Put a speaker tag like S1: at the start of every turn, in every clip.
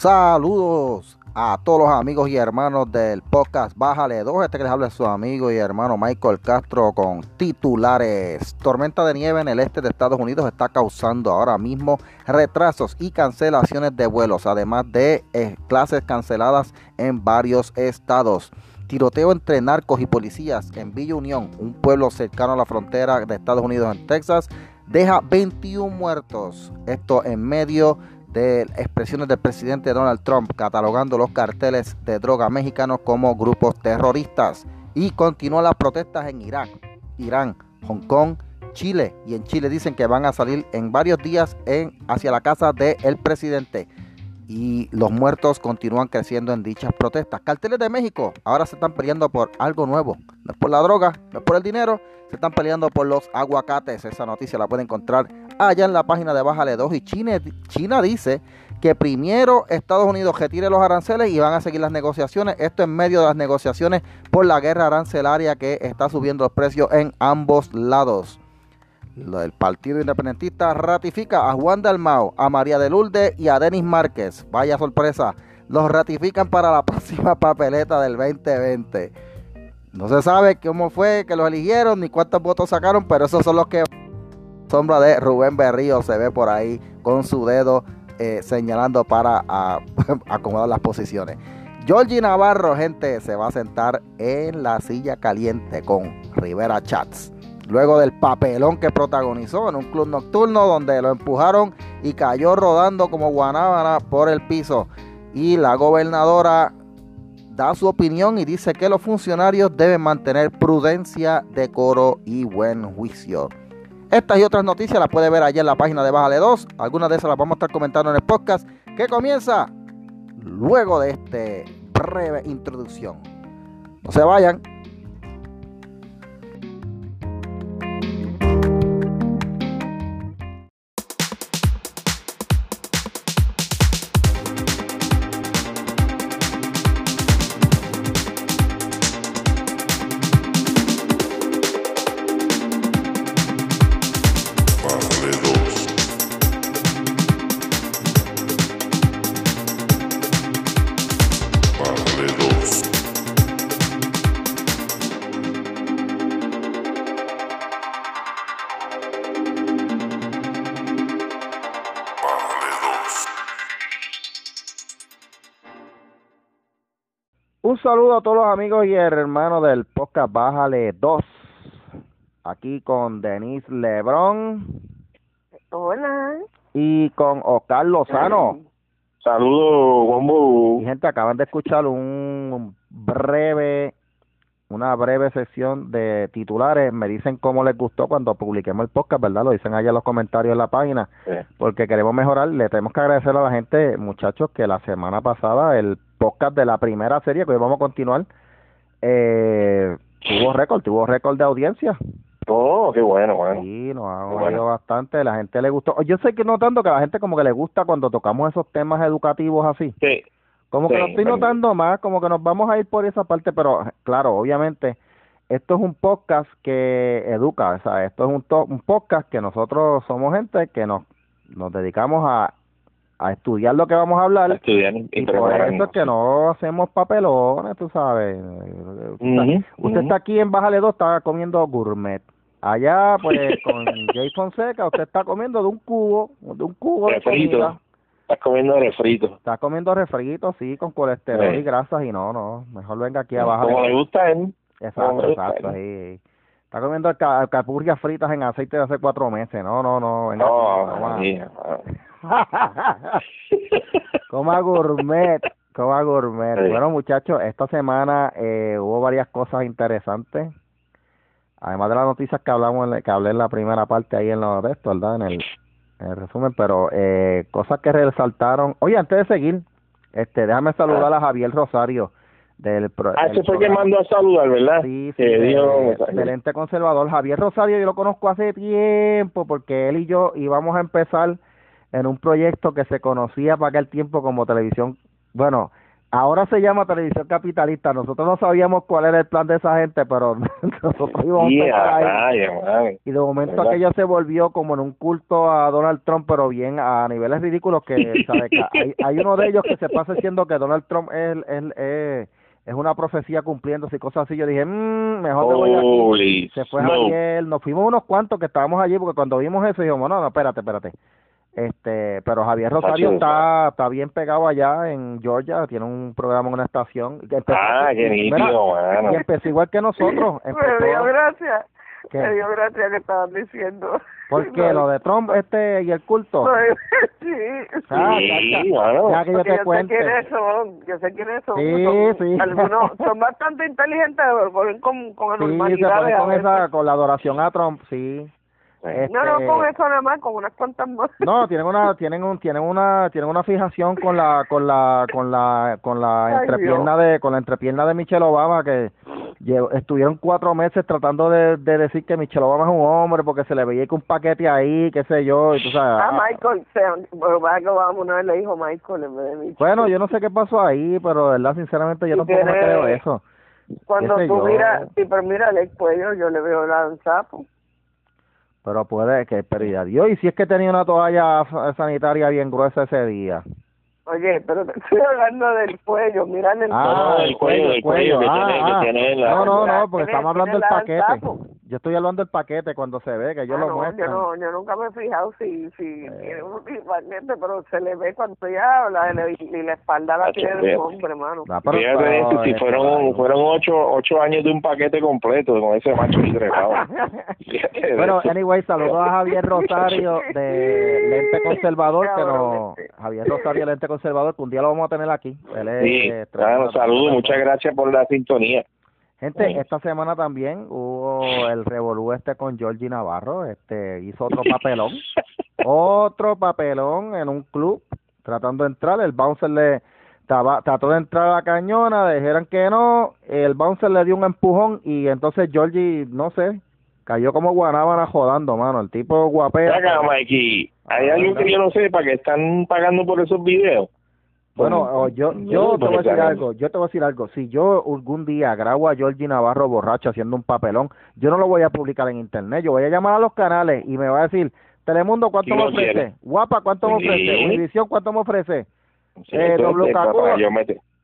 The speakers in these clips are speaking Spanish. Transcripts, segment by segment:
S1: Saludos a todos los amigos y hermanos del podcast Bájale 2. Este que les habla es su amigo y hermano Michael Castro con titulares. Tormenta de nieve en el este de Estados Unidos está causando ahora mismo retrasos y cancelaciones de vuelos, además de eh, clases canceladas en varios estados. Tiroteo entre narcos y policías en Villa Unión, un pueblo cercano a la frontera de Estados Unidos en Texas, deja 21 muertos. Esto en medio de expresiones del presidente Donald Trump catalogando los carteles de droga mexicanos como grupos terroristas. Y continúan las protestas en Irak, Irán, Hong Kong, Chile. Y en Chile dicen que van a salir en varios días en, hacia la casa del presidente. Y los muertos continúan creciendo en dichas protestas. Carteles de México ahora se están peleando por algo nuevo. No es por la droga, no es por el dinero, se están peleando por los aguacates. Esa noticia la pueden encontrar allá en la página de Bájale 2 y China, China dice que primero Estados Unidos retire los aranceles y van a seguir las negociaciones. Esto en medio de las negociaciones por la guerra arancelaria que está subiendo los precios en ambos lados. El Partido Independentista ratifica a Juan Dalmao, a María de Lourdes y a Denis Márquez. Vaya sorpresa. Los ratifican para la próxima papeleta del 2020. No se sabe cómo fue que los eligieron ni cuántos votos sacaron, pero esos son los que sombra de Rubén Berrío se ve por ahí con su dedo eh, señalando para acomodar las posiciones. Georgie Navarro, gente, se va a sentar en la silla caliente con Rivera Chats. Luego del papelón que protagonizó en un club nocturno donde lo empujaron y cayó rodando como guanábana por el piso. Y la gobernadora da su opinión y dice que los funcionarios deben mantener prudencia, decoro y buen juicio. Estas y otras noticias las puede ver allá en la página de Bájale 2. Algunas de esas las vamos a estar comentando en el podcast que comienza luego de este breve introducción. No se vayan. Un saludo a todos los amigos y hermanos del podcast Bájale 2. Aquí con Denise Lebrón.
S2: Hola.
S1: Y con Oscar Lozano.
S3: Saludos, Bombo.
S1: Y gente, acaban de escuchar un breve, una breve sesión de titulares. Me dicen cómo les gustó cuando publiquemos el podcast, ¿verdad? Lo dicen allá en los comentarios en la página. Porque queremos mejorar. Le tenemos que agradecer a la gente, muchachos, que la semana pasada el podcast de la primera serie que hoy vamos a continuar, eh, tuvo récord, tuvo récord de audiencia.
S3: Oh, qué bueno, bueno.
S1: Sí, nos ha oído bastante, la gente le gustó. Yo sé que notando que a la gente como que le gusta cuando tocamos esos temas educativos así.
S3: Sí.
S1: Como que lo estoy notando más, como que nos vamos a ir por esa parte, pero claro, obviamente, esto es un podcast que educa, o sea, esto es un, un podcast que nosotros somos gente que nos, nos dedicamos a a estudiar lo que vamos a hablar.
S3: estudiar
S1: y, por eso es que no hacemos papelones, tú sabes. Usted, está aquí en Bájale 2, está comiendo gourmet. Allá, pues, con Jay Fonseca, usted está comiendo de un cubo, de un cubo de comida.
S3: Estás comiendo refrito.
S1: Está comiendo refrito, sí, con colesterol y grasas y no, no. Mejor venga aquí abajo.
S3: Como le gusta a él.
S1: Exacto, exacto, sí. Está comiendo capurrias fritas en aceite de hace cuatro meses. No, no, no. Venga,
S3: no,
S1: no, Coma gourmet, coma gourmet. Bueno, muchachos, esta semana eh, hubo varias cosas interesantes. Además de las noticias que hablamos, en, que hablé en la primera parte ahí en lo de esto, ¿verdad? En el, en resumen, pero eh, cosas que resaltaron. Oye, antes de seguir, este, déjame saludar a Javier Rosario del
S3: Ah, se fue que mandó a saludar, ¿verdad?
S1: Sí, sí, excelente conservador. Javier Rosario yo lo conozco hace tiempo porque él y yo íbamos a empezar en un proyecto que se conocía para aquel tiempo como televisión, bueno, Ahora se llama televisión capitalista. Nosotros no sabíamos cuál era el plan de esa gente, pero nosotros íbamos
S3: Y
S1: a estar
S3: a
S1: ahí.
S3: rayos, mami.
S1: Y de momento
S3: ¿Verdad?
S1: aquello se volvió como en un culto a Donald Trump, pero bien a niveles ridículos que, ¿sabe? que hay, hay uno de ellos que se pasa diciendo que Donald Trump es, es, es, es una profecía cumpliéndose y cosas así. Yo dije, mmm, mejor me voy aquí. Se fue. Javier, nos fuimos unos cuantos que estábamos allí porque cuando vimos eso dijimos, no, no, espérate, espérate. Este, pero Javier Rosario
S3: Tacho,
S1: está, está bien pegado allá en Georgia, tiene un programa en una estación. que empezó-
S3: Ah, qué nítido, mano.
S1: Y empezó igual que nosotros.
S2: Me dio
S1: Empezó,
S2: gracia.
S1: ¿Qué?
S2: Me dio gracia que estaban diciendo.
S1: porque lo de Trump este y el culto.
S2: sí.
S1: Ah,
S3: Sí,
S1: ya, ya.
S3: mano.
S1: Ya que yo
S2: Porque
S1: te
S2: yo sé
S1: cuente.
S2: quiénes son, yo sé quiénes son.
S1: Sí,
S2: son
S1: sí.
S2: Algunos son bastante inteligentes, pero ponen con, con
S1: Sí, se
S2: anormalidades
S1: pone
S2: a
S1: con esa, con la adoración a Trump, sí.
S2: No, no
S1: Este,
S2: con eso nada más, con unas cuantas más.
S1: No, tienen una, tienen un, tienen una, tienen una fijación con la, con la, con la, con la
S2: Ay,
S1: entrepierna de, con la entrepierna de Michelle Obama que estuvieron cuatro meses tratando de, de decir que Michelle Obama es un hombre porque se le veía que un paquete ahí, qué sé yo, y tú sabes.
S2: Ah, Michael, bueno, Barack Obama una vez le dijo Michael en vez de Michelle.
S1: Bueno, yo no sé qué pasó ahí, pero de verdad, sinceramente, yo tampoco me creo eso.
S2: Cuando tú
S1: yo.
S2: miras, sí, pero mira el cuello, yo le veo la sapo.
S1: Pero puede que, pero y adiós, y si es que tenía una toalla sanitaria bien gruesa ese día.
S2: Oye, pero te estoy hablando del cuello, mira el
S1: Ah,
S3: el cuello, el cuello que tiene- que tiene la-
S1: No, no, no, porque estamos hablando del paquete.
S2: sapo.
S1: Yo estoy hablando del paquete cuando se ve, que yo
S2: Ah,
S1: lo
S2: no,
S1: muestro.
S2: yo no, yo nunca me he fijado si, si
S1: Eh.
S2: tiene un paquete, pero se le ve cuando ya habla y, y la espalda la
S3: Ah,
S2: tiene de
S3: fíjate.
S2: un hombre, hermano.
S3: Fíjate eso, si fueron, fueron ocho, ocho años de un paquete completo con ese macho de
S1: Bueno, anyway, saludos a Javier Rosario de Lente Conservador, que no. Javier Rosario de Lente Conservador, que un día lo vamos a tener aquí. Él es,
S3: Sí,
S1: eh,
S3: claro, saludos, muchas gracias por la sintonía.
S1: Gente,
S3: Sí.
S1: esta semana también hubo el revolú este con Georgie Navarro, este hizo otro papelón, otro papelón en un club tratando de entrar, el bouncer le taba- trató de entrar a la cañona, dijeron que no, el bouncer le dio un empujón y entonces Georgie, no sé, cayó como guanábana jodando, mano, el tipo guapea.
S3: Acá, Mikey, hay algo que yo no sé, ¿para que están pagando por esos videos?
S1: Bueno, o yo, yo te voy a decir algo, yo te voy a decir algo. Si yo algún día grabo a Georgie Navarro borracho haciendo un papelón, yo no lo voy a publicar en internet. Yo voy a llamar a los canales y me va a decir, Telemundo, ¿cuánto me ofrece?
S3: quiere.
S1: Guapa, ¿cuánto me ofrece? Univisión, ¿cuánto me ofrece?
S3: Sí,
S1: Eh,
S3: yo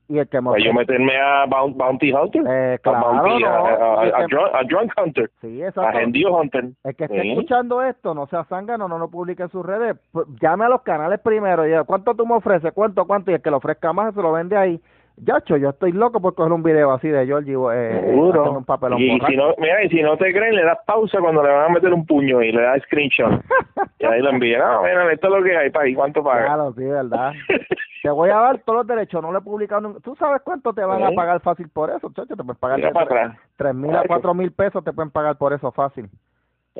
S1: Y el que
S3: para yo meterme a Boun- Bounty Hunter,
S1: Eh,
S3: a,
S1: claro,
S3: Bounty,
S1: no.
S3: a, a-
S1: Y el
S3: a drunk, a Drunk Hunter,
S1: Sí,
S3: a
S1: exacto.
S3: Hendio Hunter.
S1: El que esté
S3: Sí.
S1: escuchando esto, no sea zángano, no lo publique en sus redes. Llame a los canales primero y ¿cuánto tú me ofreces? ¿Cuánto, cuánto? Y el que lo ofrezca más se lo vende ahí. Yacho, yo estoy loco por coger un video así de Georgie eh,
S3: Seguro.
S1: haciendo un papelón
S3: y
S1: borracho.
S3: si no, mira, y si no te creen, le das pausa cuando le van a meter un puño y le das screenshot. y ahí lo envían. No, mira, esto es lo que hay, para ¿y cuánto paga?
S1: Claro, sí, verdad. te voy a dar todos los derechos, no le he publicado nunca. ¿Tú sabes cuánto te van a pagar fácil por eso, chacho? Te pueden pagar
S3: Mira para
S1: tres-
S3: atrás.
S1: tres mil a
S3: Ay,
S1: cuatro mil pesos te pueden pagar por eso fácil.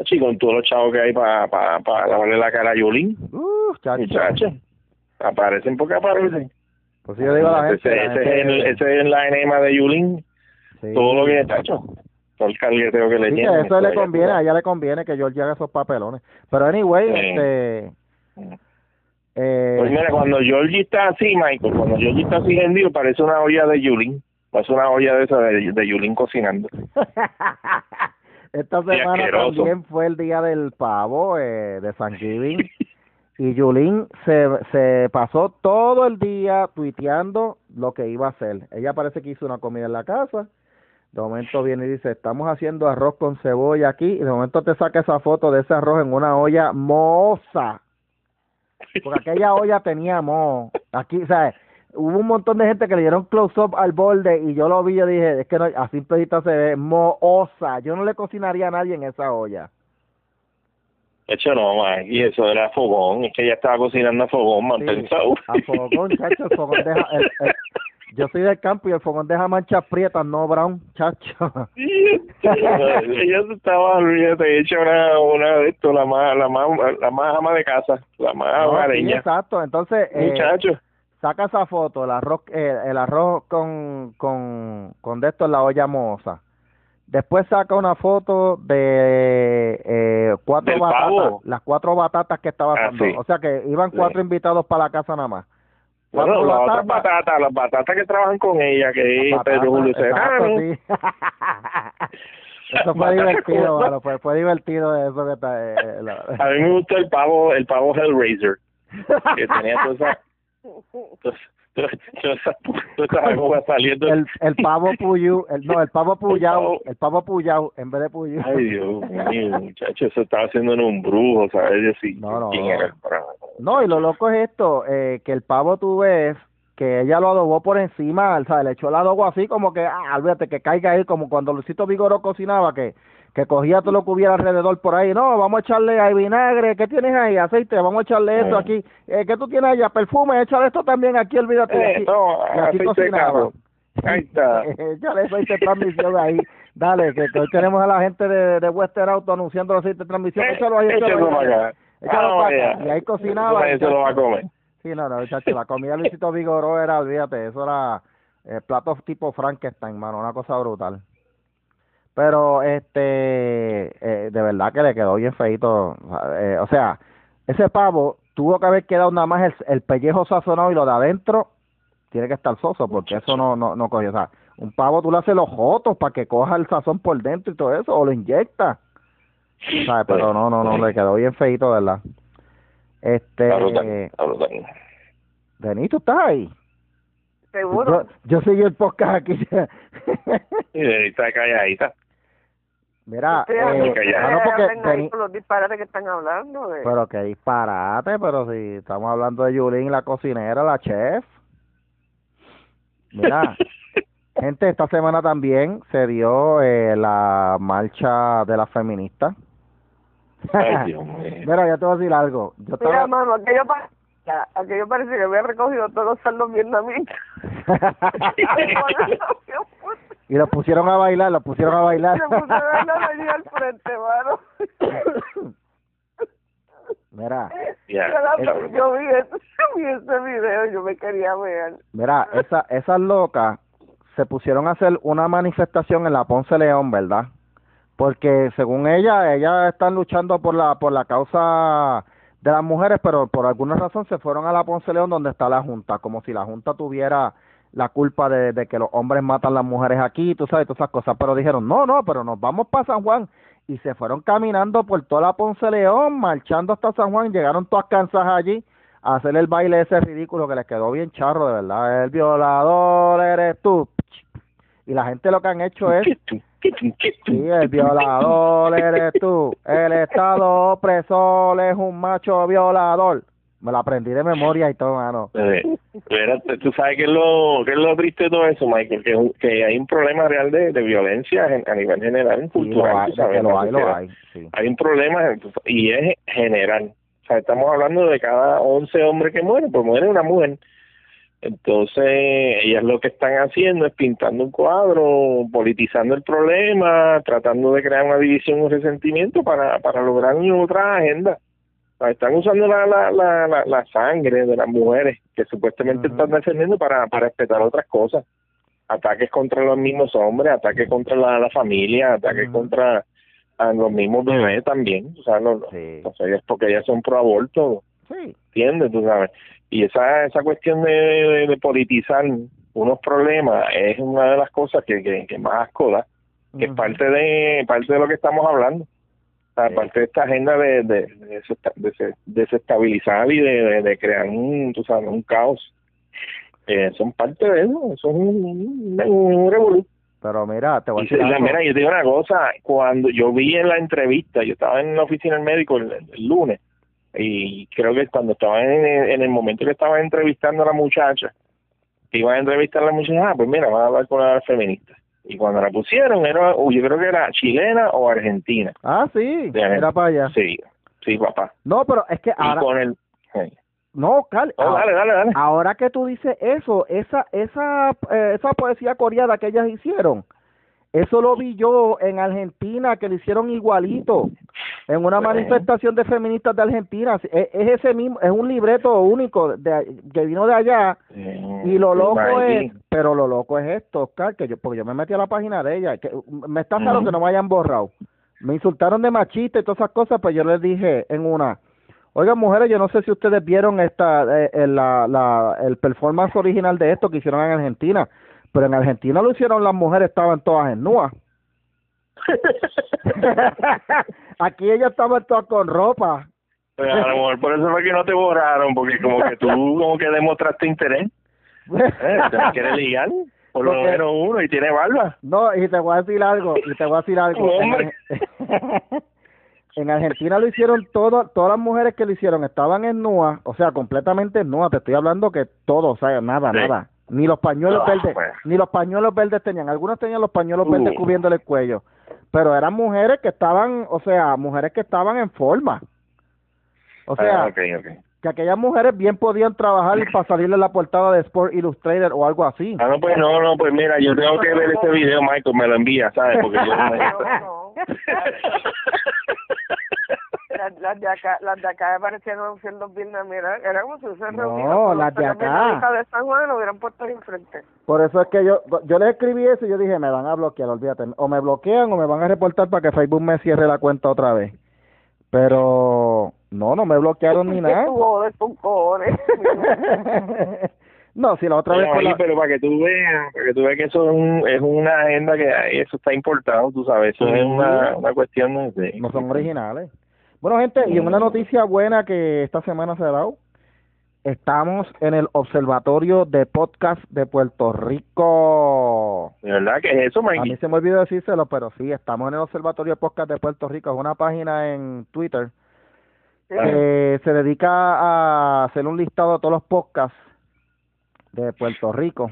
S3: Chico, con todos los chavos que hay para pa, pa lavarle la cara a Yulín,
S1: Uh, chacho.
S3: muchachos. Aparecen porque aparecen.
S1: Pues sí, yo digo a la gente.
S3: ese,
S1: la
S3: ese
S1: gente-
S3: es el, ese es la enema de Yulín,
S1: sí.
S3: todo lo que es tacho. Todo el cargueteo que le
S1: Sí, que
S3: tienen.
S1: eso le conviene, a ella le conviene que Georgie haga esos papelones. Pero anyway,
S3: Sí.
S1: este... Eh,
S3: Pues mira, cuando Georgie está así, Michael, cuando Georgie está así hendido, parece una olla de Yulín. Parece una olla de esa de, de Yulín cocinando.
S1: Esta semana también fue el día del pavo eh, de Thanksgiving y Yulín se, se pasó todo el día tuiteando lo que iba a hacer. Ella parece que hizo una comida en la casa. De momento viene y dice, estamos haciendo arroz con cebolla aquí. Y de momento te saca esa foto de ese arroz en una olla moza. Porque aquella olla tenía moho. Aquí, ¿sabes? Hubo un montón de gente que le dieron close-up al borde y yo lo vi y dije, es que no, a simple se ve mohosa. Yo no le cocinaría a nadie en esa olla.
S3: Hecho, no, man. Y eso era fogón. Es que ella estaba cocinando a fogón,
S1: Sí,
S3: mantenzado.
S1: a fogón, chacho, el fogón deja... el- el- yo soy del campo y el fogón deja manchas prietas, no brown, chacho.
S3: ella estaba, olvídate, hecha una, una de esto, la más, la más, la más ama de casa, la más
S1: No, sí, exacto, entonces... eh,
S3: Muchacho.
S1: saca esa foto, el arroz, eh, el arroz con, con, con de esto en la olla moza. Después saca una foto de eh, cuatro batatas,
S3: pavo.
S1: las cuatro batatas que estaba
S3: Ah, sí.
S1: O sea que iban
S3: Sí.
S1: cuatro invitados para la casa nada más.
S3: Bueno, las
S1: la
S3: otras batatas, las batatas que trabajan con ella, que es Pedro Julio Serrano.
S1: sí. Eso fue divertido, mano, fue, fue divertido eso que está... eh, eh, la-
S3: A mí me gustó el pavo, el pavo Hellraiser, que tenía todas esas, todas, saliendo.
S1: el, el pavo puyú, el, no, el pavo puyao, el pavo puyao en vez de puyú.
S3: Ay, Dios mío, muchacho, eso estaba haciendo en un brujo, ¿sabes? Decir,
S1: No, no,
S3: quién
S1: no.
S3: era el bravo.
S1: No, y lo loco es esto, eh, que el pavo tú ves que ella lo adobó por encima, o sea, le echó el adobo así como que, ah, olvídate, que caiga ahí, como cuando Luisito Vigoró cocinaba, que que cogía todo lo que hubiera alrededor por ahí, no, vamos a echarle ahí vinagre, ¿qué tienes ahí? Aceite, vamos a echarle esto
S3: Eh.
S1: aquí, eh, ¿qué tú tienes allá? Perfume, échale esto también aquí, olvídate.
S3: Eh,
S1: aquí-
S3: no,
S1: y cocinaba.
S3: Ahí está.
S1: Échale aceite de transmisión ahí, dale, que, que hoy tenemos a la gente de, de Western Auto anunciando el aceite de transmisión,
S3: Eh,
S1: échalo ahí, échalo
S3: échalo
S1: ahí.
S3: para acá.
S1: Échalo
S3: Ah,
S1: para acá. Y ahí cocinaba.
S3: Eso se lo va a comer.
S1: Sí, no, no, chacho, la comida de Luisito Vigoró era, olvídate, eso era eh, platos tipo Frankenstein, mano, una cosa brutal. Pero, este, eh, de verdad que le quedó bien feito. eh, o sea, ese pavo tuvo que haber quedado nada más el, el pellejo sazonado y lo de adentro tiene que estar soso, porque eso no, no, no coge. O sea, un pavo tú le haces los jotos para que coja el sazón por dentro y todo eso, o lo inyecta. ¿Sabes? Pero no, no, no, le quedó bien feito, de ¿verdad? Este. Denis, ¿tú estás ahí?
S2: Seguro.
S1: Yo, yo seguí el podcast aquí.
S3: Y ahí está calladita.
S1: Mira, eh, ah, no, porque Denis-
S2: por los disparates que están hablando. eh.
S1: pero que disparate, pero si estamos hablando de Yulín, la cocinera, la chef. Mira, gente, esta semana también se dio eh, la marcha de las feministas.
S3: Ay, Dios mío.
S1: Mira, yo te voy a decir algo. Yo
S2: Mira,
S1: estaba...
S2: mano, aquello, pa- aquello parece que había recogido todos los saldos vietnamitas.
S1: Y los pusieron a bailar, los pusieron a bailar.
S2: Se puso a bailar allí al frente, mano.
S1: Mira,
S3: Ya,
S2: Yo la- vi, ese, vi ese video, yo me quería ver.
S1: Mira, esa, esas locas se pusieron a hacer una manifestación en la Ponce León, ¿verdad? Porque según ella, ellas están luchando por la por la causa de las mujeres, pero por alguna razón se fueron a la Ponce León donde está la Junta, como si la Junta tuviera la culpa de, de que los hombres matan las mujeres aquí, tú sabes, todas esas cosas, pero dijeron, no, no, pero nos vamos para San Juan y se fueron caminando por toda la Ponce León, marchando hasta San Juan, llegaron todas cansadas allí a hacer el baile ese ridículo que les quedó bien charro, de verdad, el violador eres tú. Y la gente lo que han hecho es, sí, el violador eres tú, el Estado opresor es un macho violador. Me lo aprendí de memoria y todo, mano.
S3: Eh, espérate, tú sabes qué es lo qué es lo triste de todo eso, Michael, que, que hay un problema real de, de violencia a nivel general,
S1: Sí, lo
S3: cultural,
S1: hay,
S3: sabes,
S1: que
S3: en
S1: lo hay, lo hay, sí.
S3: Hay un problema y es general. O sea, estamos hablando de cada 11 hombres que mueren, pues muere una mujer. Entonces, ellas lo que están haciendo es pintando un cuadro, politizando el problema, tratando de crear una división, un resentimiento para, para lograr otra agenda. Sea, están usando la, la, la, la, la sangre de las mujeres que supuestamente están defendiendo para, para respetar otras cosas. Ataques contra los mismos hombres, ataques contra la, la familia, ataques contra a los mismos bebés también. O sea, los,
S1: Sí.
S3: o sea, porque ellas son pro aborto.
S1: Sí.
S3: ¿entiendes? Tú sabes. Y esa, esa cuestión de, de- de politizar unos problemas es una de las cosas que, que, que más asco da, que es parte de, parte de lo que estamos hablando. O sea,
S1: Sí.
S3: parte de esta agenda de, de, de desesta- de- desestabilizar y de, de, crear un, tú sabes, un caos. Eh, son parte de eso, es un, un, un revolú.
S1: Pero mira, te voy a decir algo.
S3: mira, yo te digo una cosa, cuando yo vi en la entrevista, yo estaba en la oficina del médico el, el lunes, y creo que cuando estaba en, en el momento que estaba entrevistando a la muchacha, que iba a entrevistar a la muchacha, ah, pues mira, va a hablar con la feminista. Y cuando la pusieron, era, uy, yo creo que era chilena o argentina.
S1: Ah, sí, era para allá.
S3: Sí, sí, papá.
S1: No, pero es que
S3: Y
S1: ahora...
S3: con el...
S1: No, Carl,
S3: Oh,
S1: ahora-
S3: dale, dale, dale.
S1: ahora que tú dices eso, esa esa eh, esa poesía coreana que ellas hicieron, eso lo vi yo en Argentina que lo hicieron igualito en una
S3: Bueno.
S1: manifestación de feministas de Argentina. Es, es ese mismo, es un libreto único de, que vino de allá y lo loco es, pero lo loco es esto, Oscar, que yo porque yo me metí a la página de ella, que me está
S3: Ujú.
S1: que no me hayan borrado. Me insultaron de machista y todas esas cosas, pues yo les dije en una Oigan, mujeres, yo no sé si ustedes vieron esta eh, eh, la, la, el performance original de esto que hicieron en Argentina, pero en Argentina lo hicieron las mujeres, estaban todas en nua. Aquí ellas estaban todas con ropa.
S3: Pues a lo mejor por eso fue que no te borraron, porque como que tú como que demostraste interés. ¿Eh? ¿Te la quieres ligar? Por lo menos uno y tiene barba.
S1: No, y te voy a decir algo, y te voy a decir algo.
S3: Hombre.
S1: En Argentina lo hicieron todo, todas las mujeres que lo hicieron estaban en nua, o sea, completamente en nua. Te estoy hablando que todo, o sea, nada,
S3: Sí.
S1: nada. Ni los pañuelos
S3: Ah,
S1: verdes,
S3: bueno.
S1: ni los pañuelos verdes tenían. Algunas tenían los pañuelos verdes
S3: Uh.
S1: cubriéndole el cuello, pero eran mujeres que estaban, o sea, mujeres que estaban en forma. O sea,
S3: Ah, ok.
S1: que aquellas mujeres bien podían trabajar y para salirle la portada de Sport Illustrated o algo así.
S3: Ah, no, pues no, no, pues mira, yo tengo que ver ese video, Michael, me lo envía, ¿sabes? Porque yo no me...
S2: No, no. Las, las de acá, las de acá parecían siendo vietnamitas, era como si hubiesen
S1: No, las de
S2: los
S1: acá.
S2: de San Juan lo hubieran puesto ahí enfrente.
S1: Por eso es que yo yo les escribí eso y yo dije, me van a bloquear, olvídate. O me bloquean o me van a reportar para que Facebook me cierre la cuenta otra vez. Pero no, no me bloquearon ni nada. No, si la otra vez
S3: oye,
S1: la-
S3: pero para que tú veas, para que tú veas que eso es, un, es una agenda que hay, eso está importado, tú sabes, eso es una, una cuestión de...
S1: no son originales. Bueno, gente, y una noticia buena que esta semana se ha dado. Estamos en el Observatorio de Podcast de Puerto Rico.
S3: ¿De verdad que es eso,
S1: A mí
S3: Mikey?
S1: se me olvidó decírselo, pero sí, estamos en el Observatorio de Podcast de Puerto Rico. Es una página en Twitter que se dedica a hacer un listado de todos los podcasts de Puerto Rico.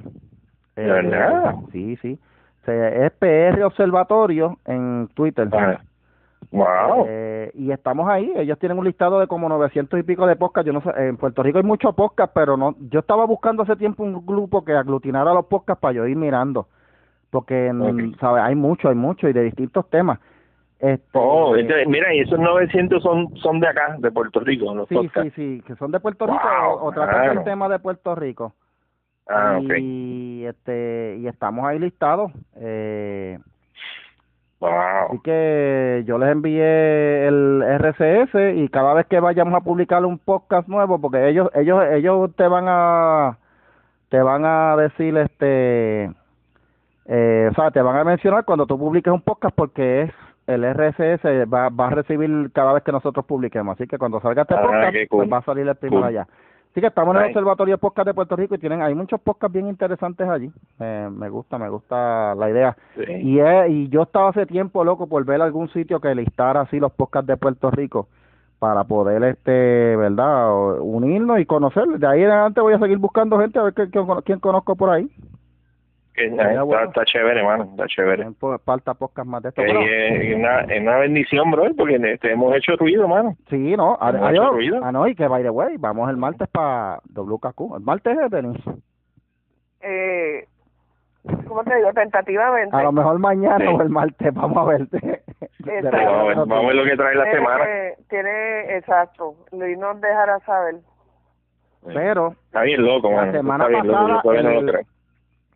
S3: ¿De verdad?
S1: Sí, sí. Se, es PR Observatorio en Twitter.
S3: Ah, wow.
S1: Eh, y estamos ahí. Ellos tienen un listado de como 900 y pico de podcasts. Yo no sé, en Puerto Rico hay muchos podcasts, pero no. Yo estaba buscando hace tiempo un grupo que aglutinara los podcasts para yo ir mirando. Porque. ¿sabes? Hay mucho, hay mucho y de distintos temas. Este,
S3: Oh, entonces, mira, y esos 900 son son de acá, de Puerto Rico, los
S1: sí,
S3: podcasts.
S1: sí, sí, que son de Puerto Rico
S3: Wow,
S1: o, o tratan
S3: claro.
S1: el tema de Puerto Rico.
S3: Ah,
S1: y este y estamos ahí listados. Eh,
S3: Wow.
S1: Así que yo les envié el RCS y cada vez que vayamos a publicar un podcast nuevo, porque ellos ellos ellos te van a te van a decir este eh, o sea, te van a mencionar cuando tú publiques un podcast porque es el RSS va, va a recibir cada vez que nosotros publiquemos, así que cuando salga este
S3: Ah,
S1: podcast pues va a salir el primero
S3: Cool.
S1: allá. Así que estamos en el. Observatorio de Podcast de Puerto Rico y tienen hay muchos podcasts bien interesantes allí. Eh, me gusta, me gusta la idea.
S3: Sí.
S1: Y, es- y yo estaba hace tiempo loco por ver algún sitio que listara así los podcasts de Puerto Rico para poder, este, ¿verdad? Unirnos y conocer. De ahí en adelante voy a seguir buscando gente a ver quién, quién conozco por ahí.
S3: Está,
S1: bueno.
S3: está chévere, hermano, está chévere.
S1: Falta podcast más de esto.
S3: Es una, es una bendición, bro, porque este, hemos hecho ruido, mano.
S1: sí, no, ad-
S3: Mucho
S1: adiós.
S3: ruido.
S1: Ah, no, y que by the way, vamos el martes para WKQ. El martes es Denis.
S2: Eh, ¿Cómo te digo? Tentativamente.
S1: A lo mejor mañana
S3: Sí.
S1: o el martes, vamos a verte.
S2: Exacto.
S3: Vamos a ver, vamos a ver lo que trae la
S2: Tiene-
S3: semana.
S2: Tiene, exacto. Luis nos dejará saber.
S1: Pero
S3: Está bien loco,
S1: La
S3: mano. eso
S1: semana
S3: está bien loco,
S1: pasada,
S3: yo todavía no
S1: el-
S3: lo creo.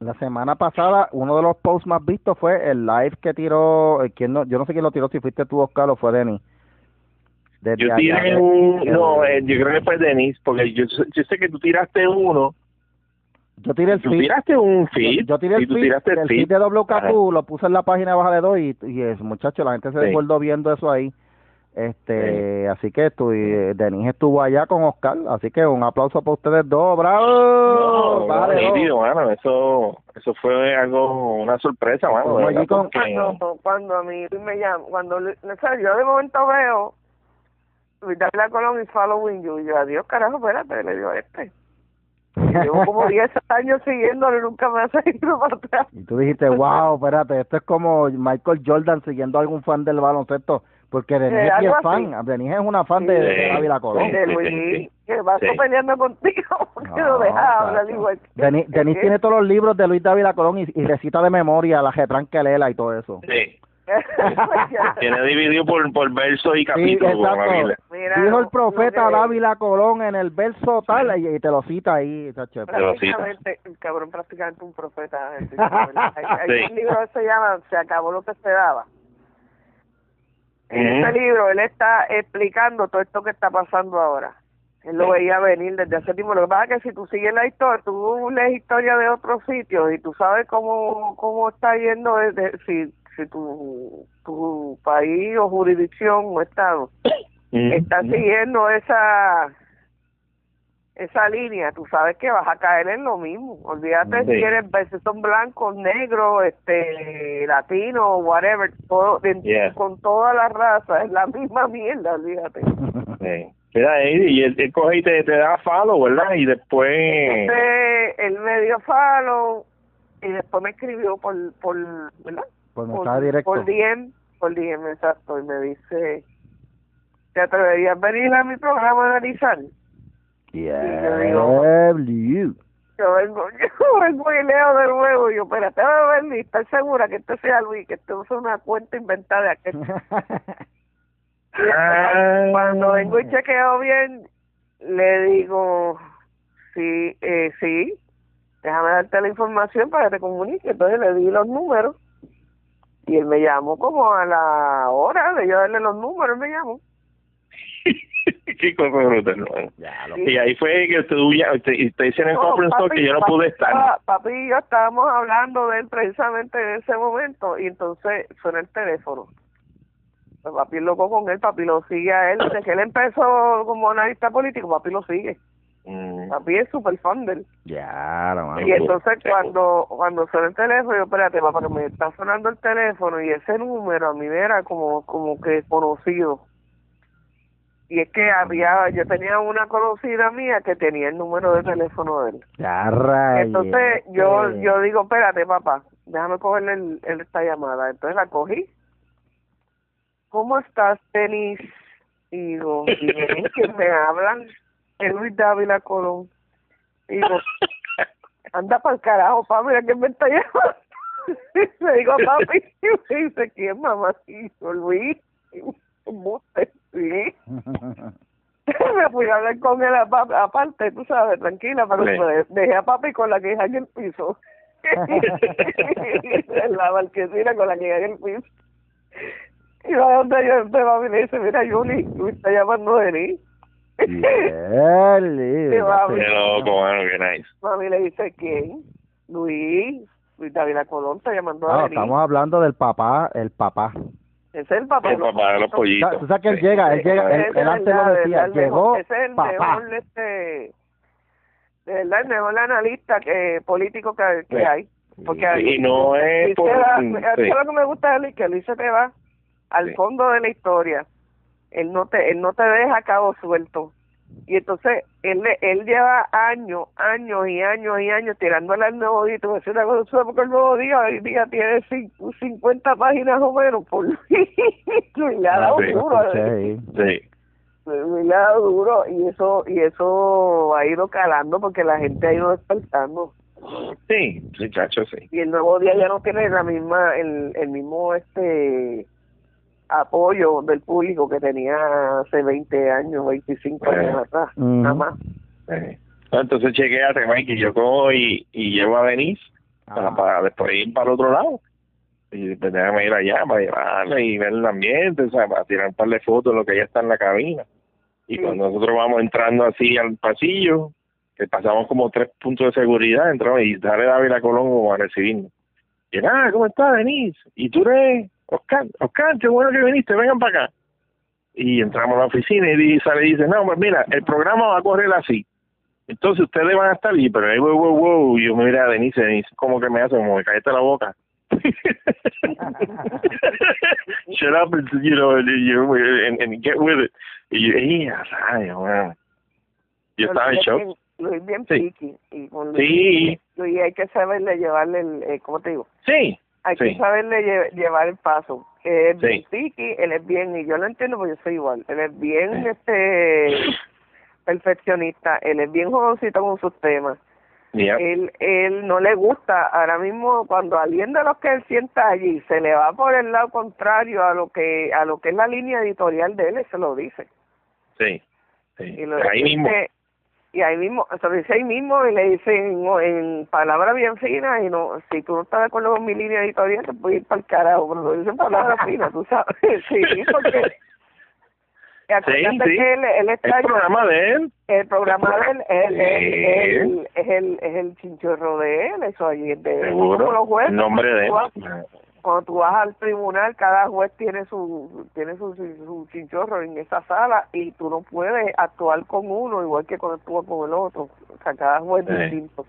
S1: La semana pasada, uno de los posts más vistos fue el live que tiró, eh, ¿quién no, yo no sé quién lo tiró, si fuiste tú, Oscar, o fue. Desde
S3: Yo tiré un... No, eh, yo creo que fue Denis, porque yo, yo sé que tú tiraste uno.
S1: yo tiré el
S3: Tú
S1: feed.
S3: tiraste un feed.
S1: Yo, yo tiré el feed,
S3: tiraste
S1: el feed de WKQ, lo puse en la página baja de dos y, y es, muchacho, la gente se
S3: Sí.
S1: desbordó viendo eso ahí. Este, así que estu eh, Denis estuvo allá con Oscar, así que un aplauso para ustedes dos, bravo.
S3: No,
S1: dos.
S3: nítido, mano. Eso, eso fue algo, una sorpresa, mano. Verdad,
S1: con-
S3: porque-
S2: Cuando, cuando a mí me llama, cuando o sea, yo de momento veo Dávila Colón y Following You, y yo, adiós, carajo, espérate, le digo a este. Llevo como 10 años siguiéndolo y nunca me ha seguido para atrás.
S1: Y tú dijiste, wow, espérate, esto es como Michael Jordan siguiendo a algún fan del baloncesto, porque Denis
S2: Eh,
S1: es fan, Denis es una fan de,
S2: Sí.
S1: de Ávila Colón.
S2: De
S3: sí,
S2: Luis,
S3: sí.
S2: que vas
S3: Sí.
S2: peleando contigo, porque
S1: No,
S2: lo dejas hablar
S1: chacho.
S2: igual.
S1: Denis, Denis tiene todos los libros de Luis Dávila Colón y, y recita de memoria la Getranquelela y todo eso.
S3: Sí. Tiene dividido por, por versos y
S1: Sí,
S3: capítulos
S1: exacto.
S2: Mira,
S1: Dijo el profeta
S2: que-
S1: Dávila Colón en el verso tal y, y te lo cita ahí, chacho.
S3: Te lo cita.
S2: prácticamente, el cabrón prácticamente un profeta. Hay, hay
S3: Sí.
S2: un libro que se llama Se acabó lo que En ese libro él está explicando todo esto que está pasando ahora. Él lo veía venir desde hace tiempo. Lo que pasa es que si tú sigues la historia, tú lees historia de otros sitios y tú sabes cómo, cómo está yendo, desde, si, si tu, tu país o jurisdicción o estado está siguiendo esa esa línea, tú sabes que vas a caer en lo mismo. Olvídate si eres si son blancos, negros, este, latinos, whatever, todo, con toda la raza, es la misma mierda, olvídate.
S3: Mira, y él, coge y te, te da follow, ¿verdad? Y después...
S2: Entonces, él me dio follow y después me escribió por, por ¿verdad?
S1: Por mensaje directo.
S2: Por DM, por DM, exacto, y me dice, ¿te atreverías a venir a mi programa a analizar? Yo vengo, yo vengo y leo de nuevo. Y yo, espérate, a ver, ¿estás segura que esto sea Luis? Que esto es una cuenta inventada de aquel. Ah. Cuando vengo y chequeo bien, le digo, sí, eh, sí, déjame darte la información para que te comunique. Entonces le di los números y él me llamó como a la hora de yo darle los números, me llamó.
S3: Qué cosa brutal, Y ahí fue que tú ya, te, te dicen en conference que yo no pude estar.
S2: Papi y yo estábamos hablando de él precisamente en ese momento y entonces suena el teléfono. Pues papi loco con él, papi lo sigue a él. Desde que él empezó como analista político, papi lo sigue. Mm. Papi es súper fan de él.
S1: Ya,
S2: Y entonces cuando cuando suena el teléfono, yo, espérate, papá, que me está sonando el teléfono y ese número a mí era como, como que conocido y es que había yo tenía una conocida mía que tenía el número de teléfono de él. Entonces yo yo digo espérate papá déjame cogerle el, esta llamada entonces la cogí. Cómo estás Denis y digo que me hablan es Luis Dávila Colón y digo anda para el carajo papi mira que me está llamando le digo papi y me dice quién mamá y yo Luis sí. me fui a hablar con él aparte, tú sabes, tranquila, pero sí. dejé a papi con la queja en el piso. en la marquesina con la queja en el piso. Y va donde yo donde mami le dice, mira Juli, Luis está llamando de mí.
S1: Yeah,
S3: Qué loco, bueno, qué nice.
S2: Mami le dice, ¿quién? Luis, Luis David Colón está llamando
S1: a
S2: no,
S1: Estamos hablando del papá, el papá.
S2: Es el papá.
S3: El papá de los pollitos.
S1: Tú sabes que él llega, él llega, él, antes lo decía, llegó
S2: Ese es el
S1: papá.
S2: mejor, este, de verdad, el mejor analista que, político que, que hay. Porque
S3: y no es por...
S2: Da, sí. lo que me gusta de él que él se te va al fondo de la historia. Él no te, él no te deja cabo suelto y entonces él él lleva años, años y años y años tirándole al nuevo día. Decir una cosa, porque el nuevo día hoy día tiene 50 páginas o menos por y le ha dado duro.
S3: Sí. sí.
S2: le ha dado duro y eso y eso ha ido calando porque la gente ha ido despertando.
S3: Sí, chacho, sí.
S2: Y el nuevo día ya no tiene la misma, el, el mismo este apoyo del público que tenía hace 20 años, 25 años eh. atrás, nada más.
S3: Eh. Entonces chequé a y yo cojo y, y llevo a Denise para, ah. para, después ir para el otro lado. Y después déjame ir allá para llevarla y ver el ambiente, o sea, para tirar un par de fotos de lo que ya está en la cabina. Y cuando nosotros vamos entrando así al pasillo, que pasamos como tres puntos de seguridad, entramos y sale David a Colón a recibirnos. Y ah, ¿cómo estás, Denise? ¿Y tú eres Oscar, Oscar, qué bueno que viniste, vengan para acá. Y entramos a la oficina y sale y dice, no, pues mira, el programa va a correr así. Entonces ustedes van a estar ahí, pero ahí, wow, wow, wow. Y yo me miré a Denise, Denise, como que me hace, como me caíste la boca. Shut up and, you know, and, and, get with it. Y yo, ¡ya, bueno. Yo estaba en shock.
S2: Luis bien sí. Y con
S3: Luis, sí.
S2: Luis hay que saberle llevarle el, eh, ¿cómo te digo?
S3: Sí,
S2: hay que saberle llevar el paso. Que es bien él es bien, y yo lo entiendo porque yo soy igual, él es bien este perfeccionista, él es bien jovencito con sus temas. Él, él no le gusta, ahora mismo cuando alguien de los que él sienta allí se le va por el lado contrario a lo que a lo que es la línea editorial de él, él se lo dice.
S3: Sí, sí. Ahí mismo
S2: y ahí mismo, se lo dice ahí mismo y le dicen en palabras bien finas y no, si tú no estás de acuerdo con mi línea editorial te puedes ir para el carajo, pero lo dicen palabras finas, tú sabes, sí, porque
S3: Sí,
S2: acuérdate
S3: sí.
S2: que él, él está
S3: El programa de él.
S2: el programa de él es, es-
S3: Sí.
S2: es- el es el chinchorro de él, eso ahí es de
S3: Seguro.
S2: como los jueces,
S3: El nombre de él.
S2: Cuando tú vas- al tribunal, cada juez tiene su tiene su, su, su chinchorro en esa sala y tú no puedes actuar con uno igual que cuando actúas con el otro. O sea, cada juez es
S3: Sí.
S2: distinto.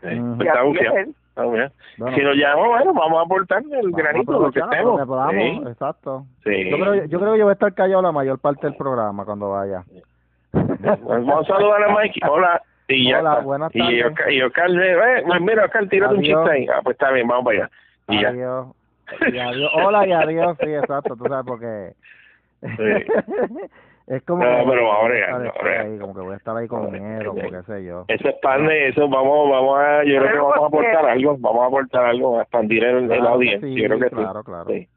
S3: Sí, pues
S2: Y
S3: está
S2: así es
S3: bufiado,
S2: él.
S3: está.
S1: Bueno.
S3: Si nos llamamos, bueno, vamos a aportar el granito, lo que estemos. Sí,
S1: exacto.
S3: sí.
S1: Yo creo, yo creo que yo voy a estar callado la mayor parte del programa cuando vaya.
S3: Pues Vamos a saludar a Mike. Hola. Y ya
S1: Hola,
S3: está.
S1: buenas
S3: Y
S1: tardes.
S3: Oscar, y Oscar, eh, pues mira, Oscar, tírate un
S1: Adiós.
S3: chiste ahí. Ah, pues está bien, vamos para allá. Y ya.
S1: Adiós. Y adiós. Hola y adiós, sí, exacto, tú sabes, porque... es como
S3: No,
S1: que
S3: pero ahora
S1: ahí,
S3: ahora ya.
S1: como que voy a estar ahí con
S3: Ahora ya.
S1: como qué sé yo.
S3: Eso expande, eso vamos, vamos a, yo creo que vamos a aportar algo, vamos a aportar algo, a expandir el, el
S1: Claro que
S3: audiencia,
S1: sí,
S3: yo creo que
S1: claro,
S3: sí.
S1: claro.
S3: Sí.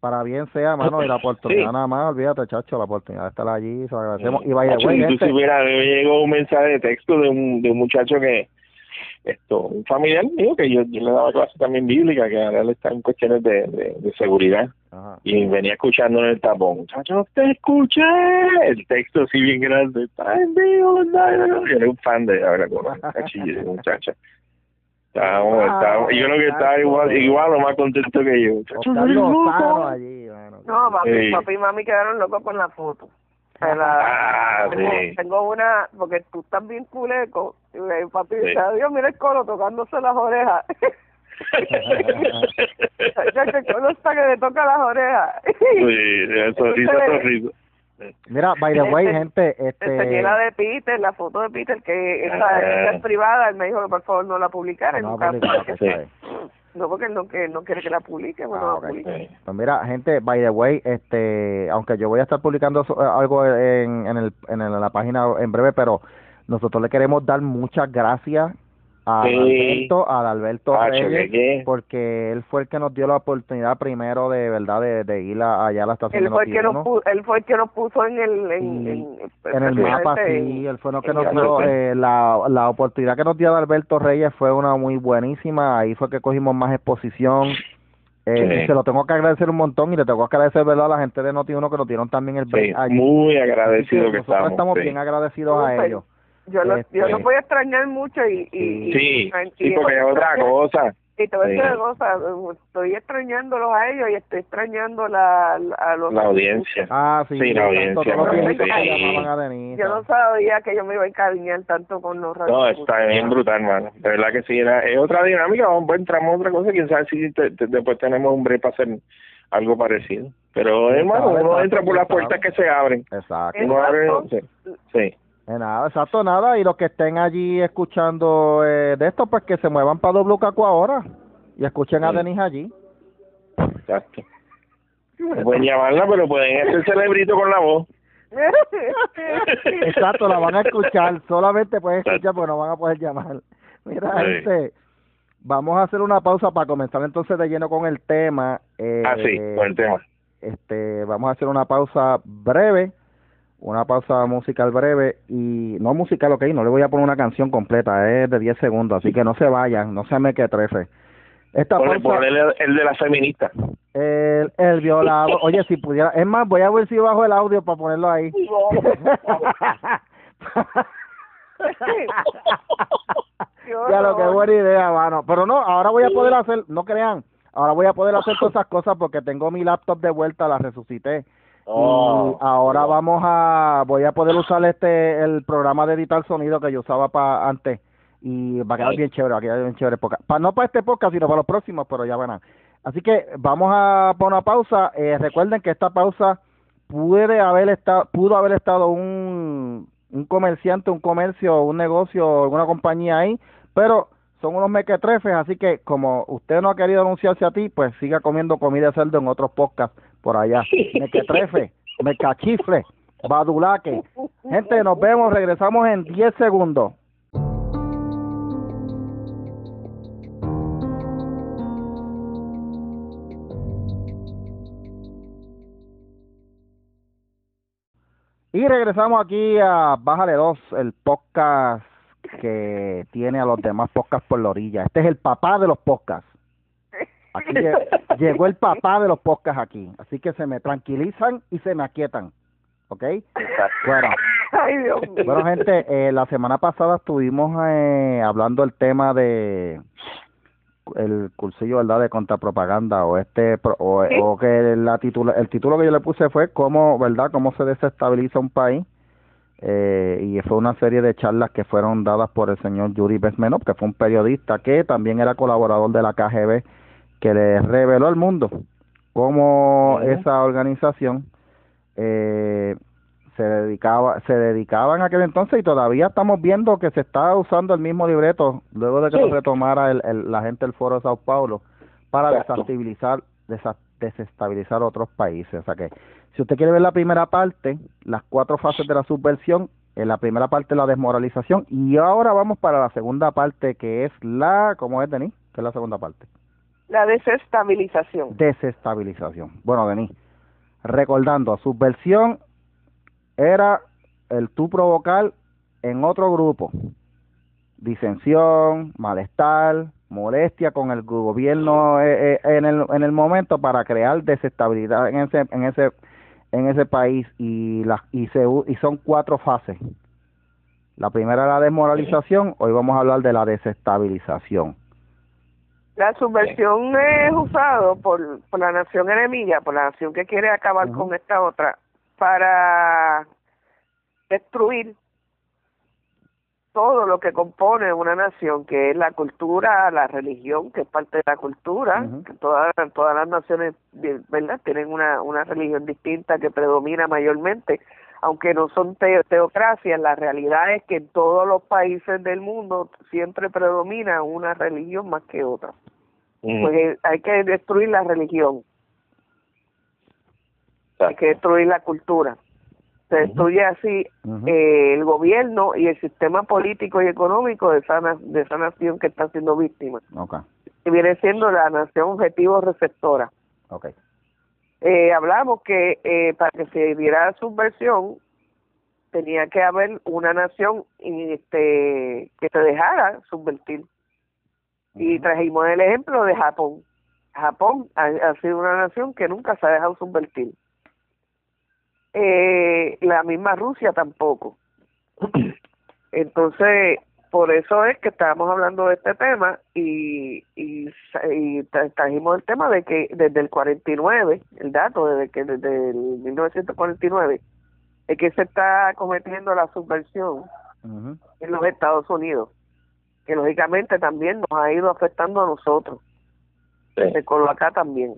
S1: Para bien sea, mano, y la oportunidad
S3: Sí.
S1: nada más, olvídate, chacho, la oportunidad de estar allí, se lo agradecemos.
S3: Sí.
S1: Y vaya,
S3: Nacho,
S1: güey,
S3: tú
S1: gente,
S3: supieras, me llegó un mensaje de texto de un, de un muchacho que, esto, un familiar mío, que yo, yo le daba clase también bíblica, que ahora él está en cuestiones de, de, de seguridad,
S1: Ajá.
S3: y venía escuchando en el tapón, muchacho, te escuché, el texto así bien grande, está en vivo, yo era un fan de ahora con cachillo, muchacha. Estábamos, estábamos, yo creo que estaba igual, igual o más contento que yo.
S1: Allí, mano.
S2: No, papi,
S3: Sí.
S2: papi y mami quedaron locos con la foto. La-
S3: Ah,
S2: tengo,
S3: sí.
S2: tengo una, porque tú estás bien culeco. Y le- papi
S3: Sí.
S2: dice, adiós, mira el colo tocándose las orejas. Ya que el colo está que le toca las orejas.
S3: Sí, eso, risa, eso, risa.
S1: Mira, by the way, gente,
S2: Enseñé
S1: este...
S2: la de Peter, la foto de Peter, que esa,
S3: Ah.
S2: es privada. Él me dijo que por favor no la publicara. en
S1: No,
S2: un caso no, porque él no, que no quiere que la publique. Bueno,
S1: Ah,
S2: la publique.
S1: Pues mira, gente, by the way, este, aunque yo voy a estar publicando so- algo en, en, el, en el- la página en breve, pero nosotros le queremos dar muchas gracias a
S3: Sí.
S1: Alberto, a Alberto Reyes, porque él fue el que nos dio la oportunidad primero de verdad de, de ir a- allá a la estación
S2: Él
S1: de
S2: fue, el que nos
S1: Noti1.
S2: puso, él fue el que nos puso en el en,
S1: Y
S2: en,
S1: en el mapa, sí, él fue lo que nos
S2: el-
S1: dio, eh, la, la oportunidad que nos dio Alberto Reyes fue una muy buenísima, ahí fue que cogimos más exposición, eh,
S3: Sí.
S1: y se lo tengo que agradecer un montón y le tengo que agradecer ¿verdad? a la gente de Noti1 que nos dieron también el
S3: Sí,
S1: break allí.
S3: muy
S1: que
S3: agradecido que
S1: nosotros
S3: estamos.
S1: estamos
S3: sí.
S1: bien agradecidos a ellos.
S2: Yo lo, yo
S1: Este-
S2: lo voy a extrañar mucho y... y,
S3: Sí,
S2: y-
S3: sí, porque es otra cosa.
S2: Y te voy a cosa, estoy extrañándolos a ellos y estoy extrañando la, la- a los...
S3: La audiencia.
S1: Ah, sí,
S3: Sí, la audiencia,
S1: los
S2: sí. Yo no sabía que yo me iba a encariñar tanto con los
S3: No,
S2: radios.
S3: está bien brutal, mano. De verdad que sí, era, es otra dinámica. Vamos, pues, entramos a otra cosa. Quién sabe si te- te- después tenemos un break para hacer algo parecido. Pero, hermano, uno entra por las puertas que se abren.
S1: Exacto.
S3: Uno abre,
S2: Exacto.
S3: sí. sí.
S1: Eh, nada, exacto, nada. Y los que estén allí escuchando eh, de esto, pues que se muevan para WKQ ahora y escuchen a. Denise allí.
S3: Exacto. Pueden llamarla, pero pueden hacer celebrito con la voz.
S1: Exacto, la van a escuchar. Solamente pueden escuchar porque no van a poder llamar. Mira,
S3: Sí.
S1: gente, vamos a hacer una pausa para comenzar entonces de lleno con el tema. Eh,
S3: Ah, sí, con el tema.
S1: Este, vamos a hacer una pausa breve, una pausa musical breve y no musical, ok, no le voy a poner una canción completa, es de 10 segundos, así que no se vayan, no se me que trefe. Esta pausa,
S3: ponle el, el de la feminista.
S1: el, el violado, oye, si pudiera, es más, voy a ver si bajo el audio para ponerlo ahí. ya lo que buena idea, mano. Pero no, ahora voy a poder hacer, no crean, ahora voy a poder hacer todas esas cosas porque tengo mi laptop de vuelta, la resucité.
S3: Oh.
S1: y ahora vamos a, voy a poder usar este, el programa de editar sonido que yo usaba para antes y va a quedar
S3: Ay.
S1: bien chévere, va a quedar bien chévere. Para, no para este podcast, sino para los próximos, pero ya verán. Así que vamos a poner una pausa. Eh, recuerden que esta pausa puede haber estado, pudo haber estado un, un comerciante, un comercio, un negocio, alguna compañía ahí, pero son unos mequetrefes, así que como usted no ha querido anunciarse a ti, pues siga comiendo comida de cerdo en otros podcasts por allá. Mequetrefe, mecachifle, badulaque. Gente, nos vemos, regresamos en 10 segundos. Y regresamos aquí a Bájale 2, el podcast que tiene a los demás podcasts por la orilla. Este es el papá de los podcasts. Aquí llegó el papá de los podcasts aquí. Así que se me tranquilizan y se me aquietan. ¿Ok? Bueno. Bueno, gente, eh, la semana pasada estuvimos eh, hablando del tema de el cursillo verdad de contrapropaganda o este o, o que la titula, el título que yo le puse fue cómo verdad cómo se desestabiliza un país eh, y fue una serie de charlas que fueron dadas por el señor Yuri Besmenov, que fue un periodista que también era colaborador de la KGB, que le reveló al mundo cómo esa organización eh, se dedicaba se dedicaba en aquel entonces y todavía estamos viendo que se está usando el mismo libreto luego de que lo retomara el, la gente del Foro de Sao Paulo para desestabilizar desestabilizar otros países o sea que si usted quiere ver la primera parte, las cuatro fases de la subversión, en la primera parte la desmoralización y ahora vamos para la segunda parte que es la, ¿cómo es, Denis? ¿Qué es la segunda parte?
S2: La desestabilización.
S1: Desestabilización. Bueno, Denis, recordando, subversión era el tú provocar en otro grupo disensión, malestar, molestia con el gobierno eh, eh, en, el, en el momento para crear desestabilidad en ese en ese en ese país y las y se y son cuatro fases. La primera la desmoralización, hoy vamos a hablar de la desestabilización.
S2: La subversión es usado por, por la nación enemiga, por la nación que quiere acabar con esta otra, para destruir todo lo que compone una nación, que es la cultura, la religión, que es parte de la cultura, que todas, todas las naciones, ¿verdad?, tienen una, una religión distinta que predomina mayormente, aunque no son teocracias, la realidad es que en todos los países del mundo siempre predomina una religión más que otra. Pues hay que destruir la religión, hay que destruir la cultura se destruye así eh, el gobierno y el sistema político y económico de esa, de esa nación que está siendo víctima.
S1: Okay.
S2: Que viene siendo la nación objetivo receptora.
S1: Okay.
S2: Eh, hablamos que eh, para que se diera subversión tenía que haber una nación este que se dejara subvertir. Y trajimos el ejemplo de Japón. Japón ha sido una nación que nunca se ha dejado subvertir eh, la misma Rusia tampoco. Entonces, por eso es que estábamos hablando de este tema y, y, y trajimos el tema de que desde el 49, el dato desde que desde el 1949, es que se está cometiendo la subversión en los Estados Unidos, que lógicamente también nos ha ido afectando a nosotros, se coloca acá también.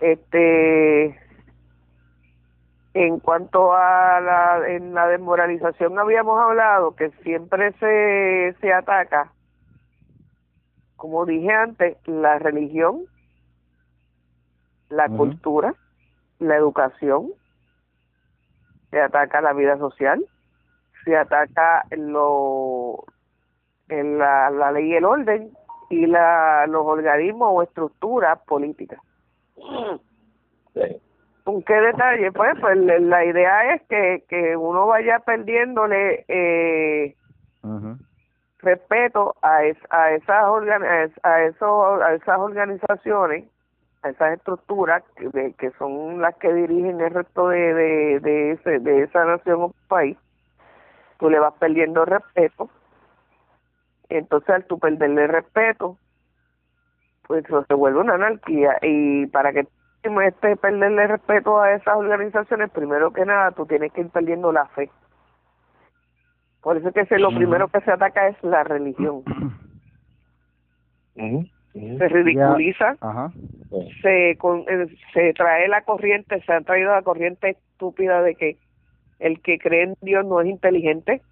S2: Este en cuanto a la, en la desmoralización habíamos hablado que siempre se, se ataca, como dije antes, la religión, la cultura, la educación, se ataca la vida social, se ataca lo, en la, la ley y el orden y la, los organismos o estructuras políticas. ¿Con qué detalle? Pues, pues la idea es que, que uno vaya perdiéndole eh, respeto a, a, esas a, esos, a esas organizaciones, a esas estructuras que, que son las que dirigen el resto de, de, de, ese, de esa nación o país. Tú le vas perdiendo respeto. Entonces, al tú perderle respeto, pues se vuelve una anarquía. Y para que este perderle respeto a esas organizaciones, primero que nada, tú tienes que ir perdiendo la fe. Por eso es que lo primero que se ataca es la religión. Se ridiculiza, se eh, se trae la corriente, se ha traído la corriente estúpida de que el que cree en Dios no es inteligente.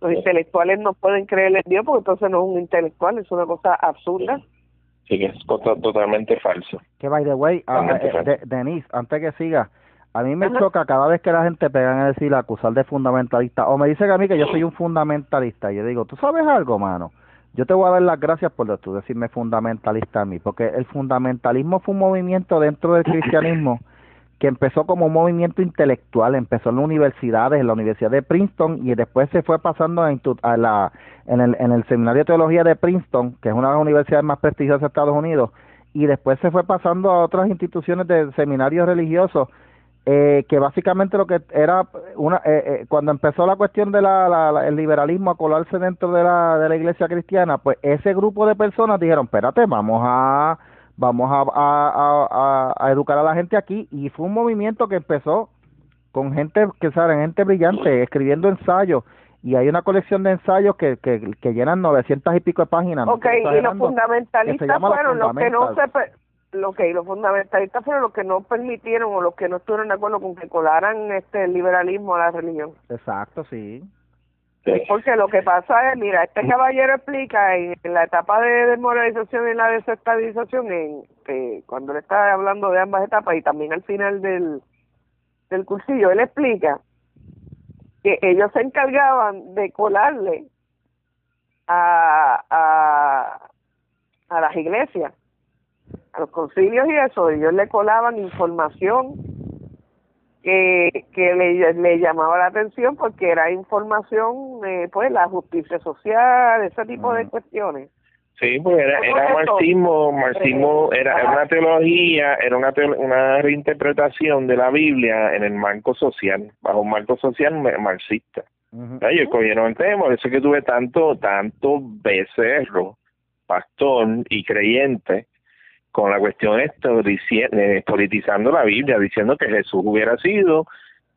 S2: Los intelectuales no pueden creer en Dios porque entonces no es un intelectual, es una cosa absurda.
S3: Sí, que es totalmente falso.
S1: Que by the way, uh, Denise, antes que siga, a mí me choca cada vez que la gente pega a decir, acusar de fundamentalista, o me dice que a mí que yo soy un fundamentalista, y yo digo, ¿tú sabes algo, mano? Yo te voy a dar las gracias por tú decirme fundamentalista a mí, porque el fundamentalismo fue un movimiento dentro del cristianismo que empezó como un movimiento intelectual, empezó en las universidades, en la Universidad de Princeton y después se fue pasando a, la, en, el, en Seminario de Teología de Princeton, que es una de las universidades más prestigiosas de Estados Unidos, y después se fue pasando a otras instituciones de seminarios religiosos eh, que básicamente lo que era una eh, eh, cuando empezó la cuestión de la, el liberalismo a colarse dentro de la, de la iglesia cristiana pues ese grupo de personas dijeron espérate vamos a vamos a, a, a, educar a la gente aquí y fue un movimiento que empezó con gente que saben gente brillante escribiendo ensayos y hay una colección de ensayos que, que, que llenan 900 y pico de páginas.
S2: Ok, y los fundamentalistas fueron los que no se que los fundamentalistas fueron los que no permitieron o los que no estuvieron de acuerdo con que colaran este el liberalismo a la religión.
S1: Exacto, sí.
S2: Porque lo que pasa es, mira, este caballero explica en, la etapa de desmoralización y la desestabilización, en, que cuando él está hablando de ambas etapas y también al final del, del cursillo, él explica que ellos se encargaban de colarle a, a, a las iglesias a los concilios y eso, ellos le colaban información que, que le, le llamaba la atención porque era información, eh, pues, la justicia social, ese tipo de cuestiones.
S3: Sí, pues era, era marxismo, marxismo era, una teología, era una, una reinterpretación de la Biblia en el marco social, bajo un marco social marxista. Ellos cogieron el tema, eso que tuve tanto, tanto becerro, pastor y creyente, con la cuestión esto, eh, politizando la Biblia, diciendo que Jesús hubiera sido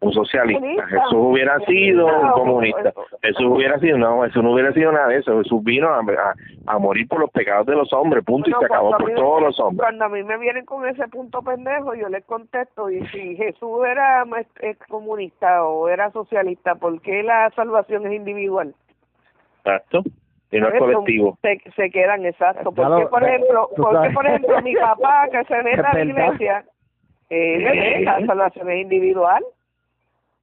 S3: un socialista, Jesús hubiera sido un comunista, Jesús hubiera sido, no, Jesús no hubiera sido nada de eso, Jesús vino a, a, morir por los pecados de los hombres, punto, y se acabó por todos los hombres.
S2: Cuando a mí me vienen con ese punto pendejo, yo les contesto, y si Jesús era comunista o era socialista, ¿por qué la salvación es individual?
S3: Exacto y no es colectivo.
S2: Se, se quedan exacto. Porque, por ejemplo, porque, por ejemplo, mi papá que se mete a la iglesia, eh, la salvación es individual.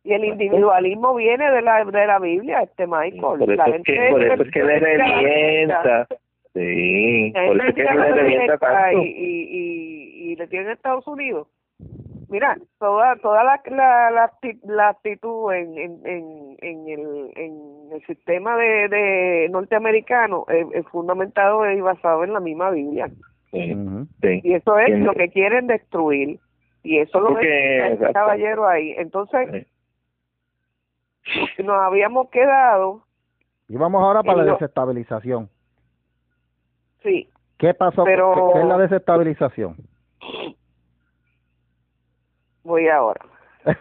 S2: Y el individualismo viene de la de la Biblia, este Michael.
S3: Por eso, es que, por eso es que le revienta. Sí, por eso es que le revienta tanto.
S2: Y, y, y, y le tienen Estados Unidos mira, toda toda la la, la, actitud en, en, en, el, en el sistema de, de norteamericano es, fundamentado y basado en la misma Biblia. Y eso es lo que quieren destruir. Y eso lo que el caballero ahí. Entonces, nos habíamos quedado.
S1: Y vamos ahora para la desestabilización.
S2: Sí.
S1: ¿Qué pasó? Pero, ¿Qué es la desestabilización?
S2: Voy ahora.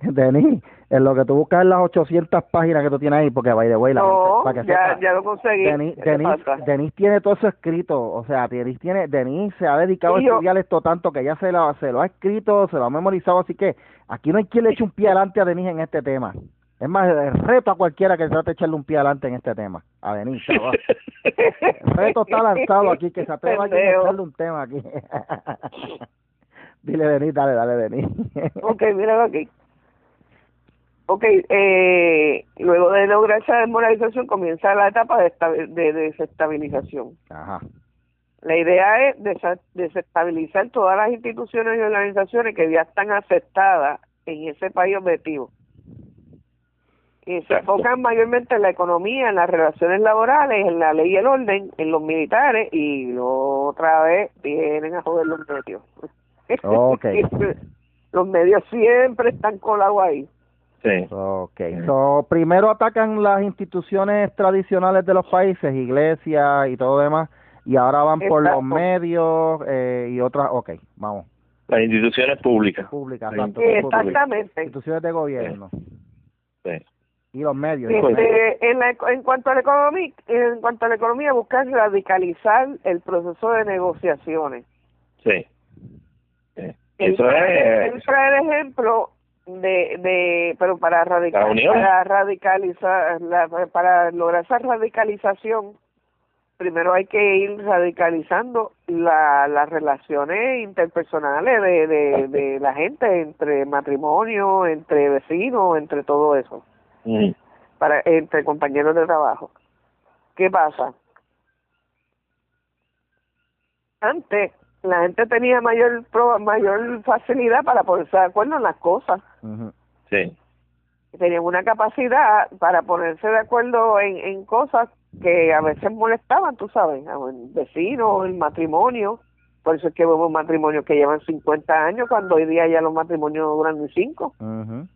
S1: Denis, en lo que tú buscas en las 800 páginas que tú tienes ahí, porque vaya de la
S2: no, para que ya, ya lo conseguí.
S1: Denis, tiene todo eso escrito, o sea, Denis tiene, Denis se ha dedicado a estudiar esto tanto que ya se lo, se lo ha escrito, se lo ha memorizado, así que aquí no hay quien le eche un pie adelante a Denis en este tema. Es más, reto a cualquiera que trate de echarle un pie adelante en este tema. A Denis, El reto está lanzado aquí, que se atreva a echarle un tema aquí. Dile, Denis, dale, dale, Denis.
S2: ok, mira aquí. Ok, eh, luego de lograr esa desmoralización comienza la etapa de, de desestabilización. Ajá. La idea es desestabilizar todas las instituciones y organizaciones que ya están aceptadas en ese país objetivo. Y se enfocan mayormente en la economía, en las relaciones laborales, en la ley y el orden, en los militares y otra vez vienen a joder los medios.
S1: Okay.
S2: Los medios siempre están colados ahí.
S1: Sí. Okay. So, primero atacan las instituciones tradicionales de los países, iglesias y todo demás, y ahora van por los medios eh, y otras. Ok, vamos.
S3: Las instituciones públicas.
S1: Públicas,
S2: exactamente.
S1: Instituciones de gobierno.
S3: Sí.
S1: Y los medios.
S2: Este, en, en cuanto a la economía, en cuanto a la economía, buscar radicalizar el proceso de negociaciones.
S3: Sí.
S2: Eso es. el ejemplo de, de pero para, para radicalizar, para lograr esa radicalización, primero hay que ir radicalizando la, las relaciones interpersonales de, de, de la gente, entre matrimonio, entre vecinos, entre todo eso, mm. para entre compañeros de trabajo. ¿Qué pasa? Antes la gente tenía mayor mayor facilidad para ponerse de acuerdo en las cosas.
S1: Ujú.
S3: Sí.
S2: Tenían una capacidad para ponerse de acuerdo en, en cosas que a veces molestaban, tú sabes, a un vecino, el matrimonio. Por eso es que vemos matrimonios que llevan 50 años, cuando hoy día ya los matrimonios duran ni 5.
S1: Ujú.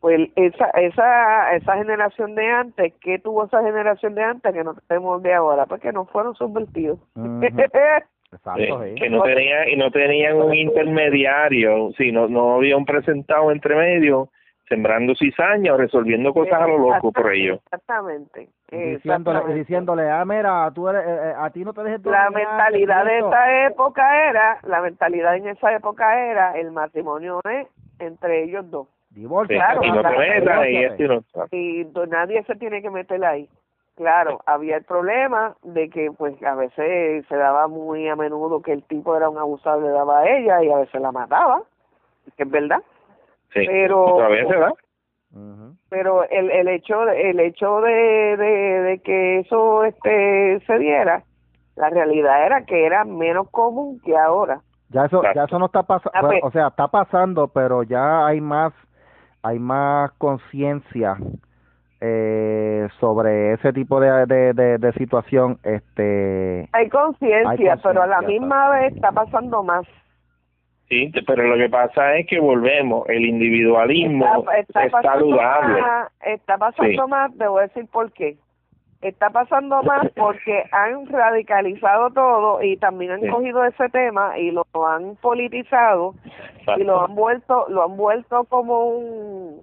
S2: Pues esa, esa, esa generación de antes, ¿qué tuvo esa generación de antes que no tenemos de ahora? Pues que no fueron subvertidos.
S1: Exacto, sí.
S3: que no tenían y no tenían un intermediario, sí, no, no había un presentado entre medio sembrando cizaña o resolviendo cosas a lo loco por ellos.
S2: Exactamente.
S1: Diciéndole,
S2: exactamente.
S1: diciéndole, ah, mira, tú eres, eh, eh, a ti no te dejes
S2: La mentalidad de
S1: esto".
S2: esa época era, la mentalidad en esa época era, el matrimonio es entre ellos dos.
S3: Sí,
S1: Divorcio.
S2: Claro,
S3: y no te
S2: claro,
S3: metas y
S1: divórciate.
S3: esto y no.
S2: y do- nadie se tiene que meter ahí. Claro, había el problema de que pues a veces se daba muy a menudo que el tipo era un abusador, le daba a ella y a veces la mataba, que es verdad.
S3: Sí,
S2: Pero-
S3: todavía se da.
S1: Ujú.
S2: Pero el, el hecho de- el hecho de, de, de que eso este se diera, la realidad era que era menos común que ahora.
S1: Ya eso,
S3: Exacto.
S1: ya eso no está pasando,
S2: Ah, pues.
S1: o sea, está pasando, pero ya hay más, hay más conciencia eh, sobre ese tipo de, de, de, de situación, este,
S2: Hay conciencia, pero a la misma vez está pasando más.
S3: Sí, pero lo que pasa es que volvemos, el individualismo
S2: Está, está
S3: es
S2: pasando
S3: saludable.
S2: más, está pasando
S3: Sí.
S2: más, te voy a decir por qué. Está pasando más porque han radicalizado todo y también han
S3: Sí.
S2: cogido ese tema y lo han politizado y lo han vuelto lo han vuelto como un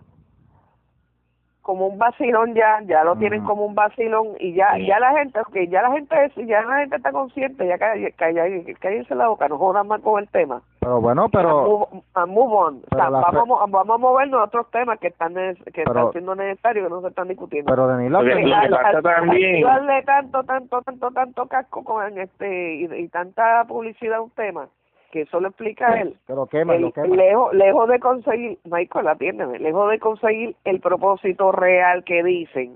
S2: como un vacilón ya ya lo tienen como un vacilón y ya
S3: Sí.
S2: ya la gente okay, ya la gente es- ya la gente está consciente ya calla- calla- cállense la boca no jodan más con el tema
S1: pero bueno,
S2: a
S1: pero,
S2: move, a move on. O sea, vamos,
S1: fe-
S2: vamos a movernos a otros temas que están que
S1: Pero-
S2: están siendo necesarios que no se están discutiendo
S1: pero Denis, la
S3: Lo que- que pasa también-
S2: darle tanto tanto tanto tanto casco con este y, y tanta publicidad a un tema que eso lo explica él
S1: que lo quema,
S2: el-
S1: lo quema.
S2: lejos lejos de conseguir Michael atiéndeme lejos de conseguir el propósito real que dicen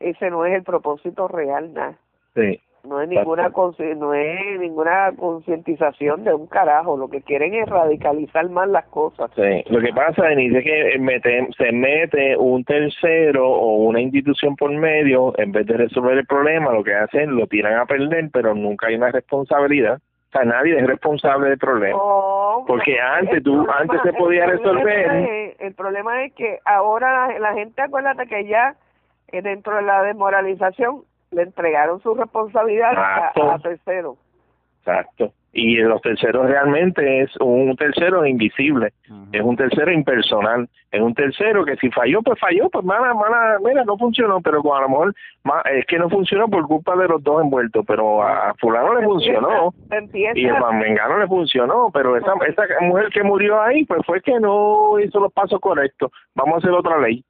S2: ese no es el propósito real nada
S3: Sí.
S2: no es ninguna no es ninguna concientización de un carajo lo que quieren es radicalizar más las cosas
S3: Sí, lo que pasa, Denise, es que mete- se mete un tercero o una institución por medio, en vez de resolver el problema, lo que hacen lo tiran a perder, pero nunca hay una responsabilidad. O sea, nadie es responsable del problema.
S2: No,
S3: Porque antes tú-
S2: problema-
S3: antes se podía
S2: el problema
S3: resolver.
S2: es- el problema es que ahora la, la gente, acuérdate que ya eh, dentro de la desmoralización le entregaron su responsabilidad a, a terceros.
S3: Exacto. Y los terceros realmente es un tercero invisible, es un tercero impersonal, es un tercero que si falló, pues falló, pues mala, mala, mira, no funcionó, pero con a lo mejor es que no funcionó por culpa de los dos envueltos, pero a fulano le funcionó.
S2: Empieza,
S3: y el mangano le funcionó, pero esa, esa mujer que murió ahí, pues fue que no hizo los pasos correctos. Vamos a hacer otra ley.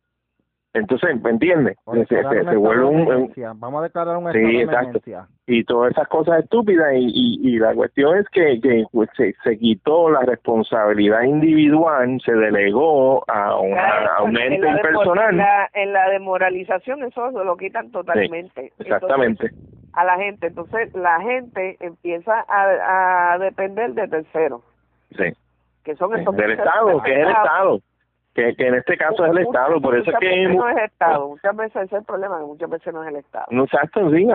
S3: Entonces, ¿me entiendes? Se, se,
S1: declarar un
S3: se
S1: estado
S3: vuelve
S1: de
S3: un.
S1: Vamos a declarar un
S3: Sí,
S1: estado de
S3: exacto.
S1: emergencia.
S3: y todas esas cosas estúpidas y, y, y la cuestión es que, que pues, se, se quitó la responsabilidad individual, se delegó a, una, a un
S2: en
S3: ente
S2: la, desmor-
S3: impersonal.
S2: en la, en la desmoralización eso lo quitan totalmente.
S3: Exactamente.
S2: Entonces, a la gente. Entonces la gente empieza a, a depender de terceros,
S3: Sí.
S2: que son estos
S3: Del Estado, que es el Estado. Que, que en este caso es el Estado, por eso es que...
S2: veces no es el Estado, muchas veces ese es el problema, que muchas veces no es el Estado.
S3: No, exacto, sí,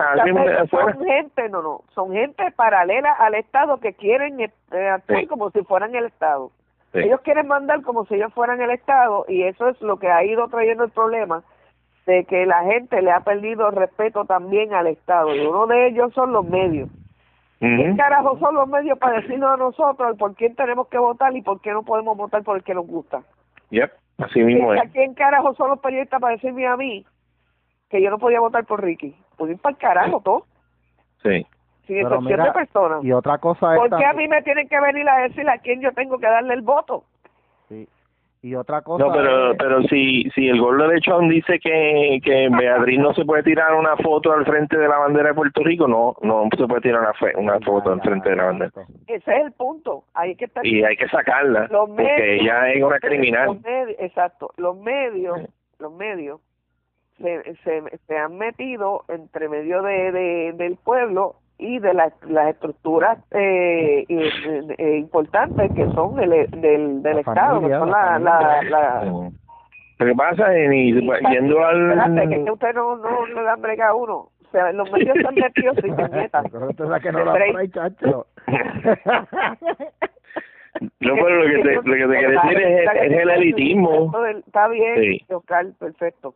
S2: son gente, no, no, son gente paralela al Estado que quieren eh, actuar
S3: Sí.
S2: como si fueran el Estado.
S3: Sí.
S2: Ellos quieren mandar como si ellos fueran el Estado y eso es lo que ha ido trayendo el problema de que la gente le ha perdido respeto también al Estado y uno de ellos son los medios. ¿Qué carajo son los medios para decirnos a nosotros por quién tenemos que votar y por qué no podemos votar por el que nos gusta?
S3: Yep, así mismo es.
S2: ¿A quién carajo son los periodistas para decirme a mí que yo no podía votar por Ricky? Pues ir para el carajo todo,
S3: Sí.
S2: sin
S1: Pero
S2: excepción
S1: mira,
S2: de personas.
S1: Y otra cosa es
S2: ¿Por qué a mí me tienen que venir a decir a quién yo tengo que darle el voto?
S1: Y otra cosa
S3: No, pero
S1: es-
S3: pero si si el gordo de Lechón dice que, que Beatriz no se puede tirar una foto al frente de la bandera de Puerto Rico, no no se puede tirar una, fe, una foto al frente de la bandera.
S2: Ese es el punto. Ahí es que está
S3: Y hay que sacarla,
S2: los
S3: porque
S2: medios,
S3: ella es una
S2: los
S3: criminal.
S2: medios- exacto, los medios, los medios se, se, se han metido entre medio de, de- del pueblo y de las, las estructuras eh, eh, importantes que son del, del, del Estado, que son la, la, la,
S3: ¿Qué pasa, y, yendo al...
S2: Espérate, que, usted no, no le dan brega a uno. O sea, los medios están nerviosos y puñetas.
S1: Pero usted sabe que no la por chacho.
S3: No, pero lo que te, lo que te quiero decir es, es el elitismo.
S2: Está bien, sí. Oscar, perfecto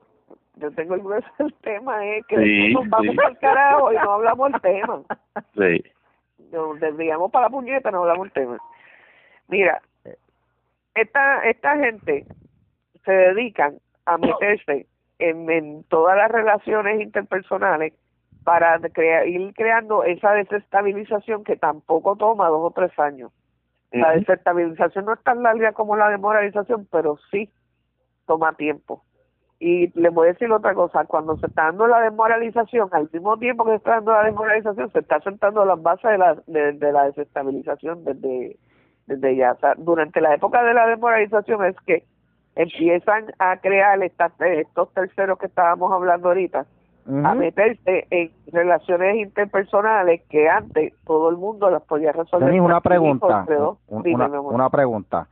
S2: yo tengo el grueso del tema es que nos vamos al carajo y no hablamos el tema.
S3: Sí.
S2: Nos desviamos para la puñeta, no hablamos el tema. Mira, esta esta gente se dedican a meterse en, en todas las relaciones interpersonales para ir creando esa desestabilización que tampoco toma dos o tres años. La desestabilización no es tan larga como la demoralización, pero sí toma tiempo. Y les voy a decir otra cosa, cuando se está dando la desmoralización, al mismo tiempo que se está dando la desmoralización, se está sentando las bases de la, de, la desestabilización desde, desde ya. durante la época de la desmoralización es que empiezan a crear estas, estos terceros que estábamos hablando ahorita, a meterse en relaciones interpersonales que antes todo el mundo las podía resolver.
S1: una pregunta, una pregunta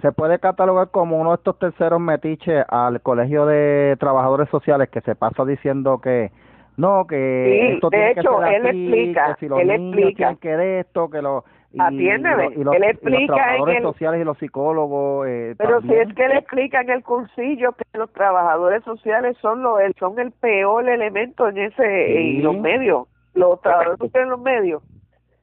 S1: se puede catalogar como uno de estos terceros metiches al Colegio de Trabajadores Sociales que se pasa diciendo que no, que esto
S2: de
S1: tiene
S2: hecho,
S1: que ser
S2: él explica,
S1: que si los
S2: él
S1: niños
S2: explica.
S1: que de esto, que lo
S2: y, Atiéndeme,
S1: y, los,
S2: él explica
S1: los trabajadores
S2: en el,
S1: sociales y los psicólogos eh,
S2: pero si es que él explica en el cursillo que los trabajadores sociales son los son el peor elemento en ese en los medios los trabajadores sociales en los medios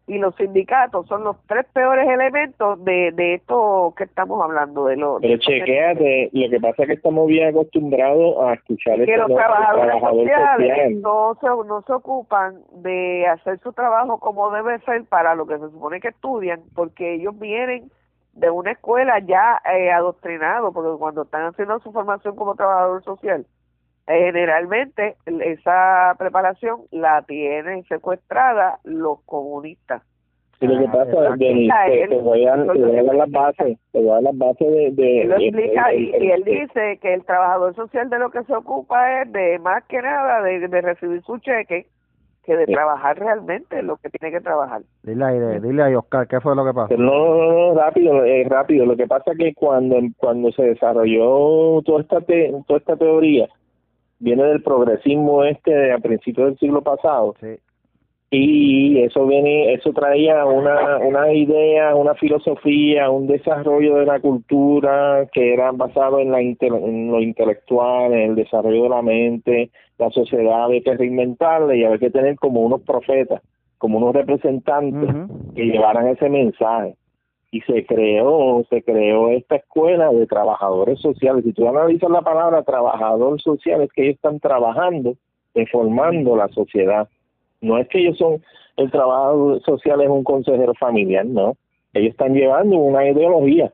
S2: y los sindicatos son los tres peores elementos de, de esto que estamos hablando de lo
S3: pero chequeate lo que pasa es que estamos bien acostumbrados a escuchar
S2: que los trabajadores, sociales. no se no se ocupan de hacer su trabajo como debe ser para lo que se supone que estudian porque ellos vienen de una escuela ya eh, adoctrinado porque cuando están haciendo su formación como trabajador social generalmente esa preparación la tienen secuestrada los comunistas.
S3: Sí, lo que pasa, Denis, te, te, voy a, te voy a dar las bases, te voy a dar las bases de... de
S2: lo explica y, él dice que el trabajador social de lo que se ocupa es de más que nada de, de recibir su cheque que de trabajar realmente lo que tiene que trabajar.
S1: Dile ahí, dile ahí, Oscar, ¿qué fue lo que pasó?
S3: No, no, no, rápido, eh, rápido. Lo que pasa es que cuando, cuando se desarrolló toda esta, te, toda esta teoría, viene del progresismo este a principios del siglo pasado. Y eso viene, eso traía una, una idea, una filosofía, un desarrollo de la cultura que era basado en, la en lo intelectual, en el desarrollo de la mente, la sociedad había que reinventarla y había que tener como unos profetas, como unos representantes que llevaran ese mensaje y se creó, se creó esta escuela de trabajadores sociales. Si tú analizas la palabra trabajador social, es que ellos están trabajando, reformando la sociedad. No es que ellos son, el trabajador social es un consejero familiar, no. Ellos están llevando una ideología.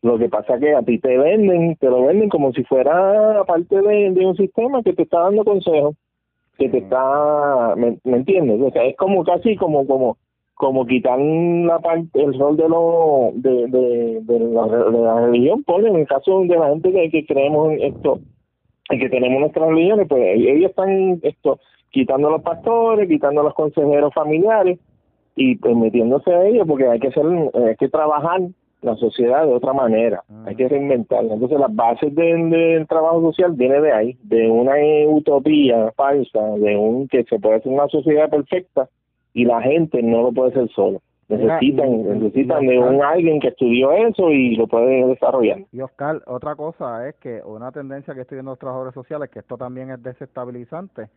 S3: Lo que pasa es que a ti te venden, te lo venden como si fuera parte de, de un sistema que te está dando consejos, que te está, ¿me, ¿me entiendes? O sea, es como casi como, como, como quitar la parte, el rol de lo de, de, de, la, de la religión, pues en el caso de la gente que, que creemos en esto, y que tenemos nuestras religiones, pues ellos están esto quitando a los pastores, quitando a los consejeros familiares y pues metiéndose a ellos porque hay que hacer, hay que trabajar la sociedad de otra manera, hay que reinventarla. Entonces las bases del, del trabajo social viene de ahí, de una utopía falsa, de un que se puede hacer una sociedad perfecta y la gente no lo puede hacer solo. Necesitan, necesitan de un alguien que estudió eso y lo puede desarrollar.
S1: Y Oscar, otra cosa es que una tendencia que estoy viendo en los trabajadores sociales, que esto también es desestabilizante,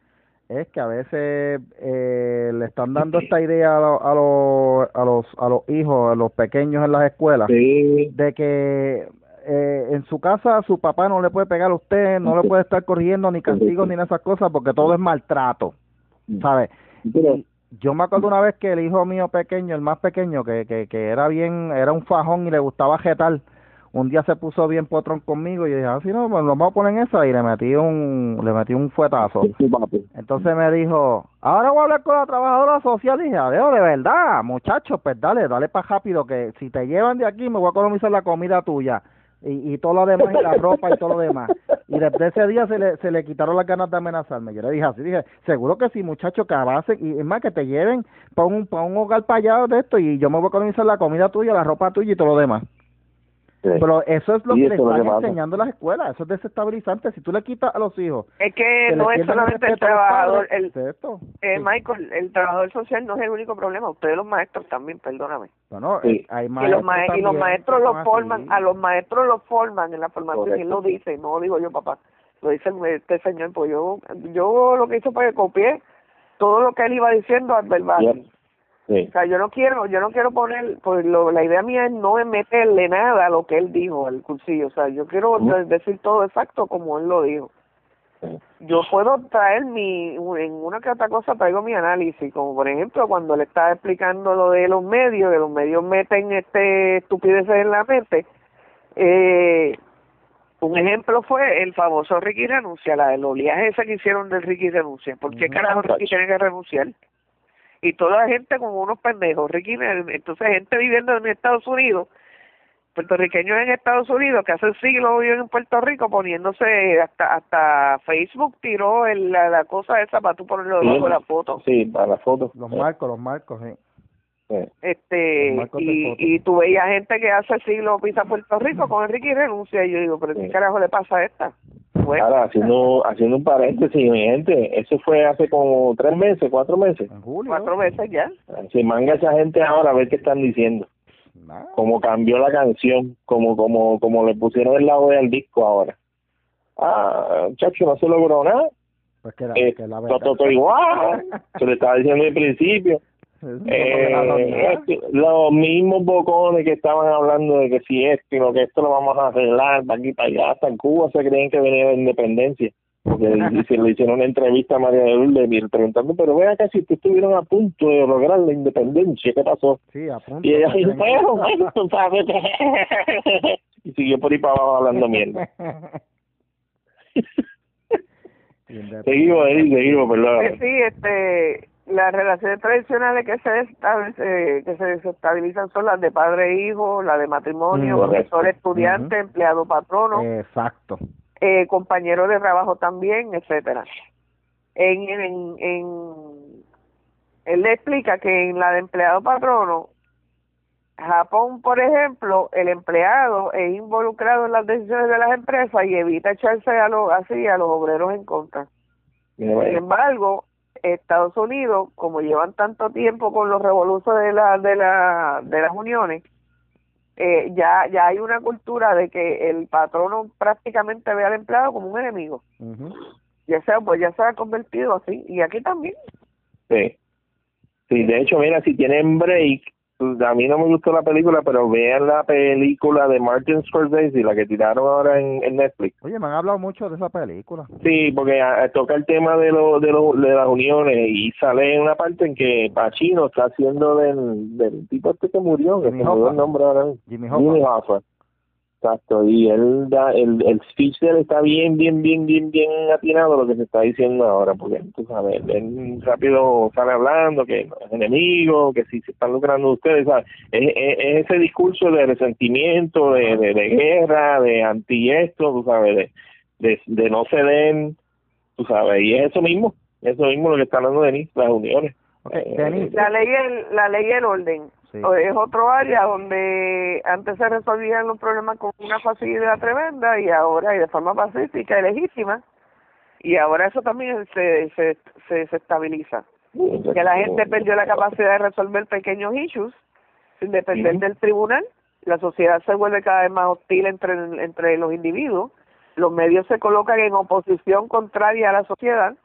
S1: es que a veces eh, le están dando esta idea a, a, los, a, los, a los hijos, a los pequeños en las escuelas, de que eh, en su casa su papá no le puede pegar a usted, no le puede estar corrigiendo ni castigos ni esas cosas porque todo es maltrato, ¿sabe? Yo me acuerdo una vez que el hijo mío pequeño, el más pequeño, que, que, que era bien, era un fajón y le gustaba jetar, un día se puso bien potrón conmigo y dije, ah, si no, pues lo vamos a poner en esa y le metí un, le metí un fuetazo. Entonces me dijo, ahora voy a hablar con la trabajadora social y dije, adiós, de verdad, muchachos, pues dale, dale para rápido que si te llevan de aquí me voy a economizar la comida tuya. Y, y todo lo demás, y la ropa y todo lo demás. Y desde ese día se le, se le quitaron las ganas de amenazarme. Yo le dije así, dije, seguro que sí, muchacho, que avancen, y es más, que te lleven para un, para un hogar para allá de esto, y yo me voy a economizar la comida tuya, la ropa tuya y todo lo demás. Pero eso es lo que le están enseñando las escuelas, eso es desestabilizante. Si tú le quitas a los hijos.
S2: Es que no es solamente el trabajador, el, eh, Michael, el trabajador social no es el único problema, ustedes los maestros también, perdóname.
S1: Bueno, eh, hay maestros
S2: y, los maestros los forman, a los maestros los forman en la formación, y él lo dice, no lo digo yo, papá, lo dice este señor, pues yo, yo lo que hizo fue que copié todo lo que él iba diciendo al verbal. O sea, yo no quiero, yo no quiero poner, pues lo, la idea mía es no meterle nada a lo que él dijo al cursillo, o sea, yo quiero decir todo exacto como él lo dijo. Yo puedo traer mi, en una que otra cosa traigo mi análisis, como por ejemplo cuando le estaba explicando lo de los medios, que los medios meten este estupideces en la mente, eh, un ejemplo fue el famoso Ricky renuncia, la del oleaje ese que hicieron del Ricky renuncia. ¿Por qué carajo Ricky tiene que renunciar? Y toda la gente como unos pendejos. Ricky, entonces gente viviendo en Estados Unidos, puertorriqueños en Estados Unidos que hace siglos viven en Puerto Rico poniéndose hasta hasta Facebook tiró el, la, cosa esa para tú ponerlo debajo de la foto.
S3: Sí, para la foto.
S1: Los marcos, los marcos, sí.
S2: Este, y, y tú veías gente que hace siglos pisa Puerto Rico con Enrique y renuncia. Y yo digo, ¿pero qué carajo le pasa a esta?
S3: Ahora, haciendo, haciendo un paréntesis, mi gente, eso fue hace como tres meses, cuatro meses.
S2: Cuatro meses ya.
S3: Se manga esa gente ahora a ver qué están diciendo. Como cambió la canción, como como como le pusieron el lado del disco ahora. Ah, chacho, no se logró nada.
S1: Pues que la, eh, que
S3: la todo, igual. se le estaba diciendo al principio. Eh, los mismos bocones que estaban hablando de que si esto y lo que esto lo vamos a arreglar para aquí para allá hasta en Cuba se creen que venía de independencia porque se le hicieron una entrevista a María de Lourdes preguntando pero vea que si estuvieron a punto de lograr la independencia ¿qué pasó?
S1: Sí, a punto
S3: y ella dijo y siguió por ahí para abajo hablando mierda. Seguimos seguimos perdón
S2: sí este las relaciones tradicionales que se eh, que se desestabilizan son las de padre e hijo, la de matrimonio, mm, profesor estudiante, empleado patrono,
S1: exacto,
S2: eh, compañero de trabajo también, etcétera. En, en, en él le explica que en la de empleado patrono Japón, por ejemplo, el empleado es involucrado en las decisiones de las empresas y evita echarse a los así a los obreros en contra. Sin embargo, Estados Unidos, como llevan tanto tiempo con los revoluciones de la de la de las uniones, eh, ya ya hay una cultura de que el patrono prácticamente ve al empleado como un enemigo. Ya sea pues ya se ha convertido así y aquí también.
S3: Sí. Sí, de hecho, mira, si tienen break, a mí no me gustó la película, pero vean la película de Martin Scorsese, la que tiraron ahora en, Netflix.
S1: Oye, me han hablado mucho de esa película.
S3: Sí, porque ah, toca el tema de, lo, de, lo, de las uniones y sale en una parte en que Pacino está haciendo del, del tipo este que murió, que se murió el nombre ahora.
S1: Jimmy Hoffa.
S3: Exacto, y él da, el, el speech de él está bien, bien, bien, bien, bien atinado lo que se está diciendo ahora, porque tú sabes, él rápido sale hablando que es enemigo, que si se están lucrando ustedes, ¿sabes? Es, ese discurso de resentimiento, de, de, guerra, de anti esto, tú sabes, de, de, no ceder, tú sabes, y es eso mismo, eso mismo lo que está hablando Denis, las uniones.
S2: Eh, la ley, el, la ley el orden es otro área donde antes se resolvían los problemas con una facilidad tremenda y ahora y de forma pacífica y legítima. Y ahora eso también se se se, estabiliza. Que la gente perdió la capacidad de resolver pequeños issues sin depender del tribunal. La sociedad se vuelve cada vez más hostil entre entre los individuos. Los medios se colocan en oposición contraria a la sociedad.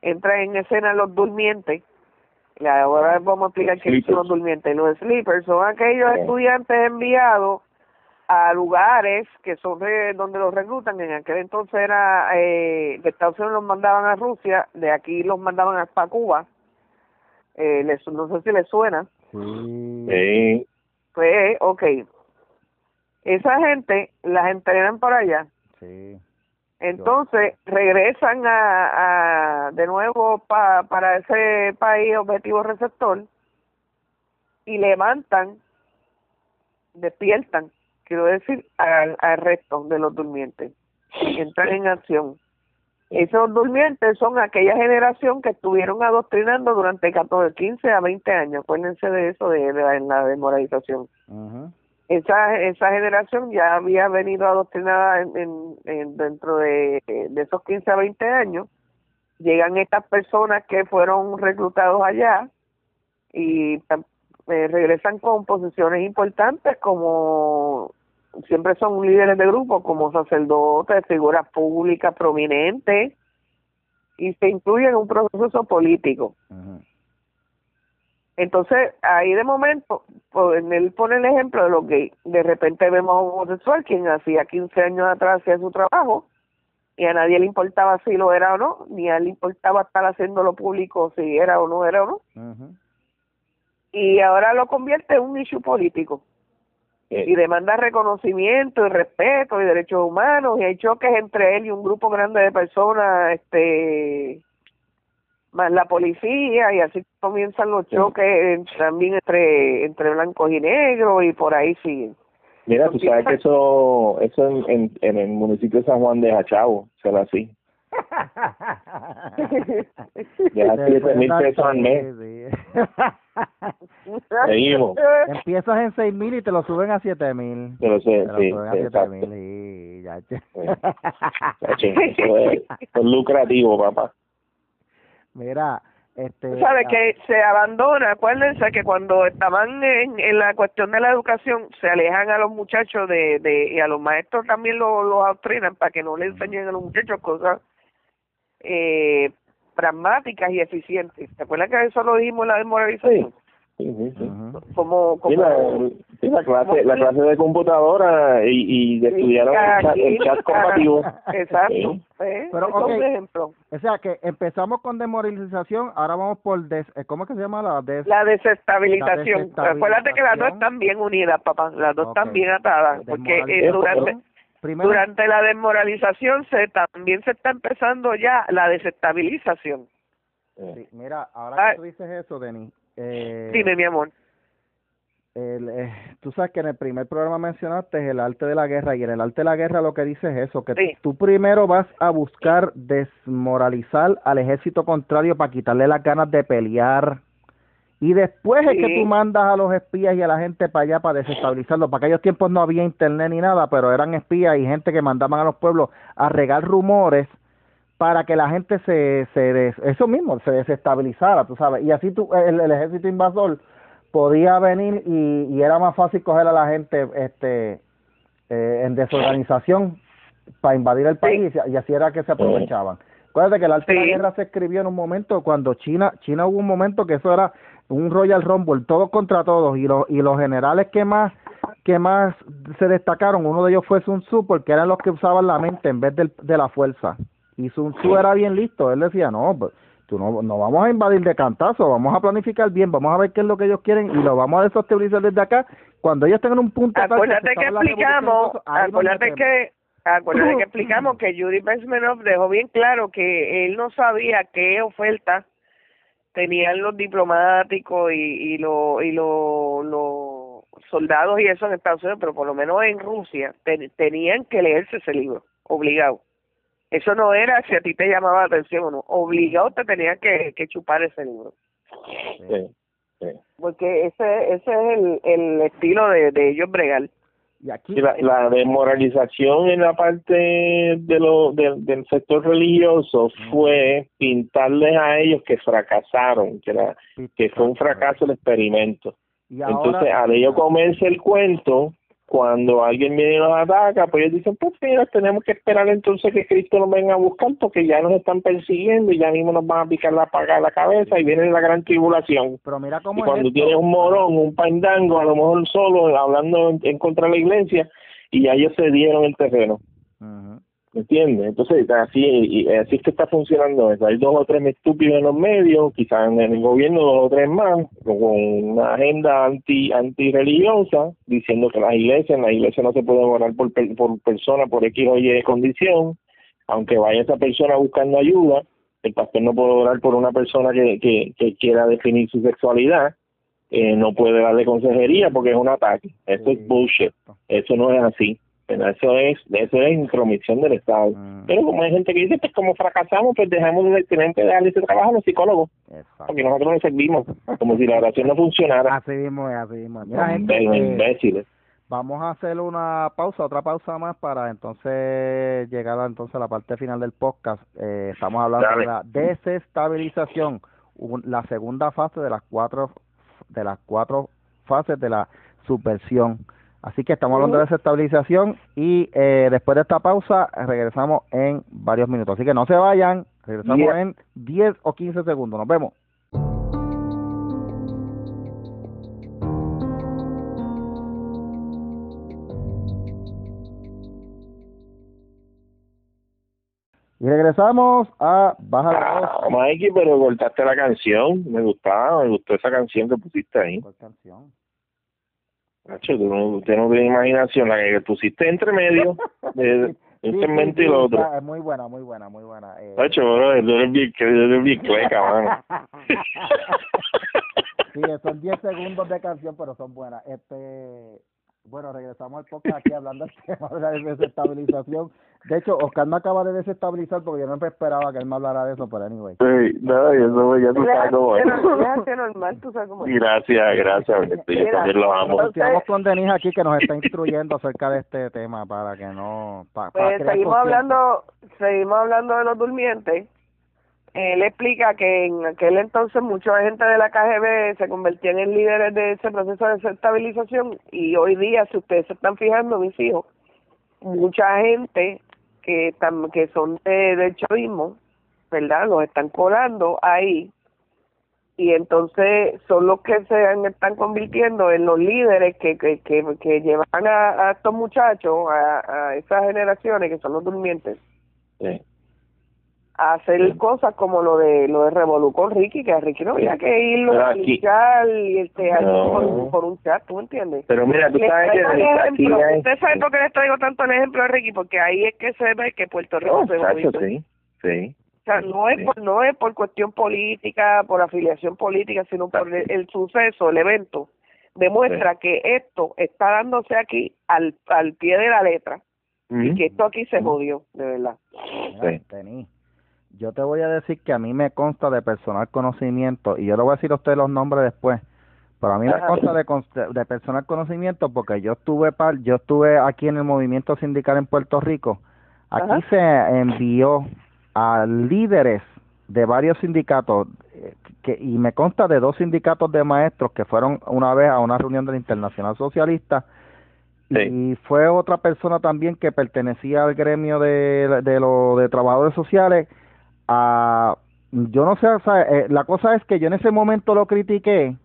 S2: Entran en escena los durmientes ahora vamos a explicar qué son los durmientes. Los sleepers son aquellos estudiantes enviados a lugares que son de donde los reclutan. En aquel entonces era eh, de Estados Unidos los mandaban a Rusia, de aquí los mandaban hasta Cuba. Eh, les, no sé si les suena.
S3: Sí.
S2: Pues, ok. Esa gente las entrenan por allá.
S1: Sí.
S2: Entonces regresan a, a de nuevo pa, para ese país objetivo receptor y levantan, despiertan, quiero decir al, al resto de los durmientes, entran en acción. Esos durmientes son aquella generación que estuvieron adoctrinando durante 14, 15 a 20 años. Acuérdense de eso, de, la, la demoralización. Esa, esa generación ya había venido adoctrinada en, en, dentro de, esos 15 a 20 años. Llegan estas personas que fueron reclutados allá y eh, regresan con posiciones importantes como siempre son líderes de grupo como sacerdotes, figuras públicas prominentes y se incluyen en un proceso político. Entonces, ahí de momento, pues, él pone el ejemplo de lo que de repente vemos a un homosexual quien hacía 15 años atrás hacía su trabajo y a nadie le importaba si lo era o no, ni a él le importaba estar haciéndolo público si era o no era o no. Y ahora lo convierte en un issue político. Eh, y demanda reconocimiento y respeto y derechos humanos y hay choques entre él y un grupo grande de personas este más la policía y así comienzan los choques también entre entre blancos y negros y por ahí siguen
S3: mira tú sabes que eso eso en, en, el municipio de San Juan de Jachavo será así ya siete mil pesos al mes Seguimos.
S1: Empiezas en seis mil y te lo suben a siete mil.
S3: Te lo, sé, sí,
S1: suben a siete mil y ya.
S3: es, lucrativo, papá.
S1: Mira, este,
S2: sabe que se abandona, acuérdense que cuando estaban en, en, la cuestión de la educación se alejan a los muchachos de, de y a los maestros también los, los adoctrinan para que no le enseñen a los muchachos cosas eh, pragmáticas y eficientes. ¿Te acuerdas que eso lo dijimos en la desmoralización?
S3: Sí, sí, sí.
S2: Como, como
S3: la, clase, la clase de computadora y, y de estudiar el chat, compativo.
S2: Exacto. Pero, okay. ejemplo.
S1: O sea que empezamos con desmoralización, ahora vamos por des, eh, ¿cómo es que se llama la des?
S2: La desestabilización. Acuérdate que las dos están bien unidas, papá, las dos están bien atadas, porque eh, durante durante la desmoralización se también se está empezando ya la desestabilización.
S1: Sí, mira, ahora que ah. tú dices eso, Denis. Eh,
S2: Dime, mi amor.
S1: Eh, tú sabes que en el primer programa mencionaste el arte de la guerra y en el arte de la guerra lo que dices es eso, que tú primero vas a buscar desmoralizar al ejército contrario para quitarle las ganas de pelear y después es que tú mandas a los espías y a la gente para allá para desestabilizarlo. Para aquellos tiempos no había internet ni nada, pero eran espías y gente que mandaban a los pueblos a regar rumores para que la gente se, se eso mismo, se desestabilizara, tú sabes. Y así tú, el, ejército invasor podía venir y, y, era más fácil coger a la gente este eh, en desorganización para invadir el país y así era que se aprovechaban. Acuérdate que el arte de la guerra se escribió en un momento cuando China, China hubo un momento que eso era un Royal Rumble, todos contra todos, y, los y los generales que más que más se destacaron, uno de ellos fue Sun Tzu, porque eran los que usaban la mente en vez de, de la fuerza. Y Sun Tzu era bien listo, él decía, no, pues, tú no, no vamos a invadir de cantazo, vamos a planificar bien, vamos a ver qué es lo que ellos quieren y lo vamos a desestabilizar desde acá. Cuando ellos tengan un punto...
S2: Acuérdate que, explicamos, acuérdate que... Acuérdate que explicamos que Judy Besmenov dejó bien claro que él no sabía qué oferta tenían los diplomáticos y, y los y los soldados y eso en Estados Unidos, pero por lo menos en Rusia tenían que leerse ese libro, obligado. Eso no era si a ti te llamaba la atención o no, obligado te tenían que, que chupar ese libro. Porque ese ese es el, el estilo de, de ellos bregar.
S3: Y aquí la, la, desmoralización en la parte de lo, del sector religioso fue pintarles a ellos que fracasaron, que, era, que fue un fracaso el experimento. Entonces, al ellos comerse el cuento, cuando alguien viene y nos ataca, pues ellos dicen, pues mira, tenemos que esperar entonces que Cristo nos venga a buscar porque ya nos están persiguiendo y ya mismo nos van a picar la paga la cabeza y viene la gran tribulación.
S1: Pero mira cómo
S3: y cuando tienes un morón, un pandango, a lo mejor solo hablando en, contra de la iglesia y ya ellos se dieron el terreno. ¿Me entiendes? Entonces, así, así es que está funcionando eso. Hay dos o tres estúpidos en los medios, quizás en el gobierno dos o tres más, con una agenda anti anti religiosa, diciendo que las iglesias, en las iglesias no se puede orar por, por persona por X o Y condición, aunque vaya esa persona buscando ayuda, el pastor no puede orar por una persona que, que, que quiera definir su sexualidad, eh, no puede darle consejería porque es un ataque. Eso es bullshit. Eso no es así. Eso es eso es intromisión del Estado. Mm. Pero como hay gente que dice, pues como fracasamos, pues dejamos de tener que darle ese trabajo a los psicólogos. Porque nosotros no servimos, como si la oración no funcionara.
S1: Así mismo así mismo Mira, gente, eh, imbéciles. Vamos a hacer una pausa, otra pausa más para entonces llegar a, entonces a la parte final del podcast. Eh, estamos hablando de la desestabilización, la segunda fase de las cuatro de las cuatro fases de la subversión. Así que estamos hablando de desestabilización y eh, después de esta pausa regresamos en varios minutos. Así que no se vayan, regresamos en 10 o 15 segundos. Nos vemos. Y regresamos a Baja la
S3: Voz. Ah, Mikey, pero cortaste la canción. Me gustaba, me gustó esa canción que pusiste ahí. ¿Cuál canción? Nacho, tú no, usted no tiene imaginación. La que pusiste entre medio de un segmento y el otro.
S1: Es muy buena, muy buena, muy buena. Eh,
S3: Nacho, bro, tú eres bien, eres bien cleca, mano.
S1: sí, son 10 segundos de canción, pero son buenas. Este bueno, regresamos al podcast aquí hablando del tema de la desestabilización. De hecho, Oscar me acaba de desestabilizar porque yo no me esperaba que él me hablara de eso, pero anyway.
S3: Sí, no, y eso ya tú sabes cómo es.
S2: normal, tú sabes cómo
S3: Gracias, gracias, yo también lo amo.
S1: Estamos con Denise aquí que nos está instruyendo acerca de este tema para que no...
S2: pues seguimos hablando, seguimos hablando de los durmientes él explica que en aquel entonces mucha gente de la KGB se convertían en líderes de ese proceso de desestabilización y hoy día, si ustedes se están fijando, mis hijos, mucha gente que están, que son de, del chavismo, ¿verdad? Los están colando ahí y entonces son los que se están convirtiendo en los líderes que, que, que, llevan a, estos muchachos, a, a esas generaciones que son los durmientes. Sí hacer cosas como lo de lo de Revolu con Ricky, que a Ricky no había que irlo a luchar y este, por, un chat, ¿tú entiendes?
S3: Pero mira, tú sabes que
S2: aquí ¿Usted sabe por qué les traigo tanto el ejemplo de Ricky? Porque ahí es que se ve que Puerto Rico se va
S3: sí, sí.
S2: O sea, no es, por, no es por cuestión política, por afiliación política, sino por el, suceso, el evento. Demuestra que esto está dándose aquí al, al pie de la letra y que esto aquí se jodió, de verdad.
S1: Sí yo te voy a decir que a mí me consta de personal conocimiento, y yo le voy a decir a usted los nombres después, pero a mí me consta de, de personal conocimiento porque yo estuve yo estuve aquí en el movimiento sindical en Puerto Rico. Aquí se envió a líderes de varios sindicatos eh, que, y me consta de dos sindicatos de maestros que fueron una vez a una reunión de la Internacional Socialista y fue otra persona también que pertenecía al gremio de, de, lo, de trabajadores sociales yo no sé, eh, la cosa es que yo en ese momento lo critiqué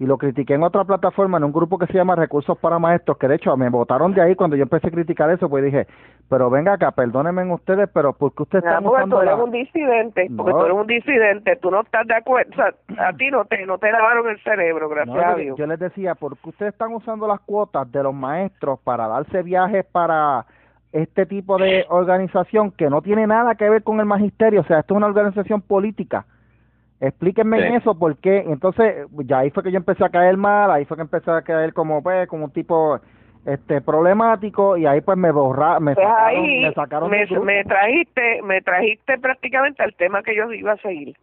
S1: y lo critiqué en otra plataforma, en un grupo que se llama Recursos para Maestros, que de hecho me votaron de ahí cuando yo empecé a criticar eso, pues dije, pero venga acá, perdónenme ustedes, pero ¿por qué usted está
S2: usando tú eres un disidente, porque tú eres un disidente, tú no estás de acuerdo, o sea, a ti no te, no te lavaron el cerebro, gracias a Dios.
S1: Yo les decía, ¿por qué ustedes están usando las cuotas de los maestros para darse viajes para este tipo de organización que no tiene nada que ver con el magisterio, o sea, esto es una organización política. Explíquenme eso, porque entonces ya ahí fue que yo empecé a caer mal, ahí fue que empecé a caer como pues como un tipo este problemático y ahí pues me borra, me
S2: pues sacaron, me, me trajiste, me trajiste prácticamente al tema que yo iba a seguir.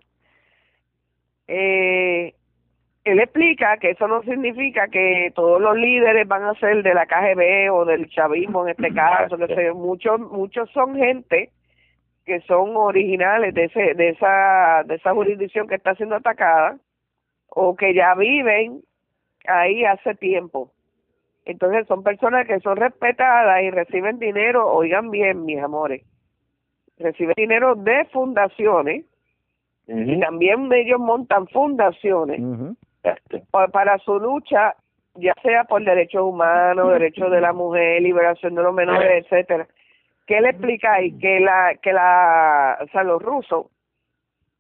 S2: Eh, él explica que eso no significa que todos los líderes van a ser de la KGB o del chavismo en este caso, que muchos muchos son gente que son originales de ese de esa de esa jurisdicción que está siendo atacada o que ya viven ahí hace tiempo. Entonces son personas que son respetadas y reciben dinero, oigan bien, mis amores, reciben dinero de fundaciones y también ellos montan fundaciones para su lucha, ya sea por derechos humanos, derechos de la mujer, liberación de los menores, etcétera. ¿Qué le explicáis? Que la, que la, o sea, los rusos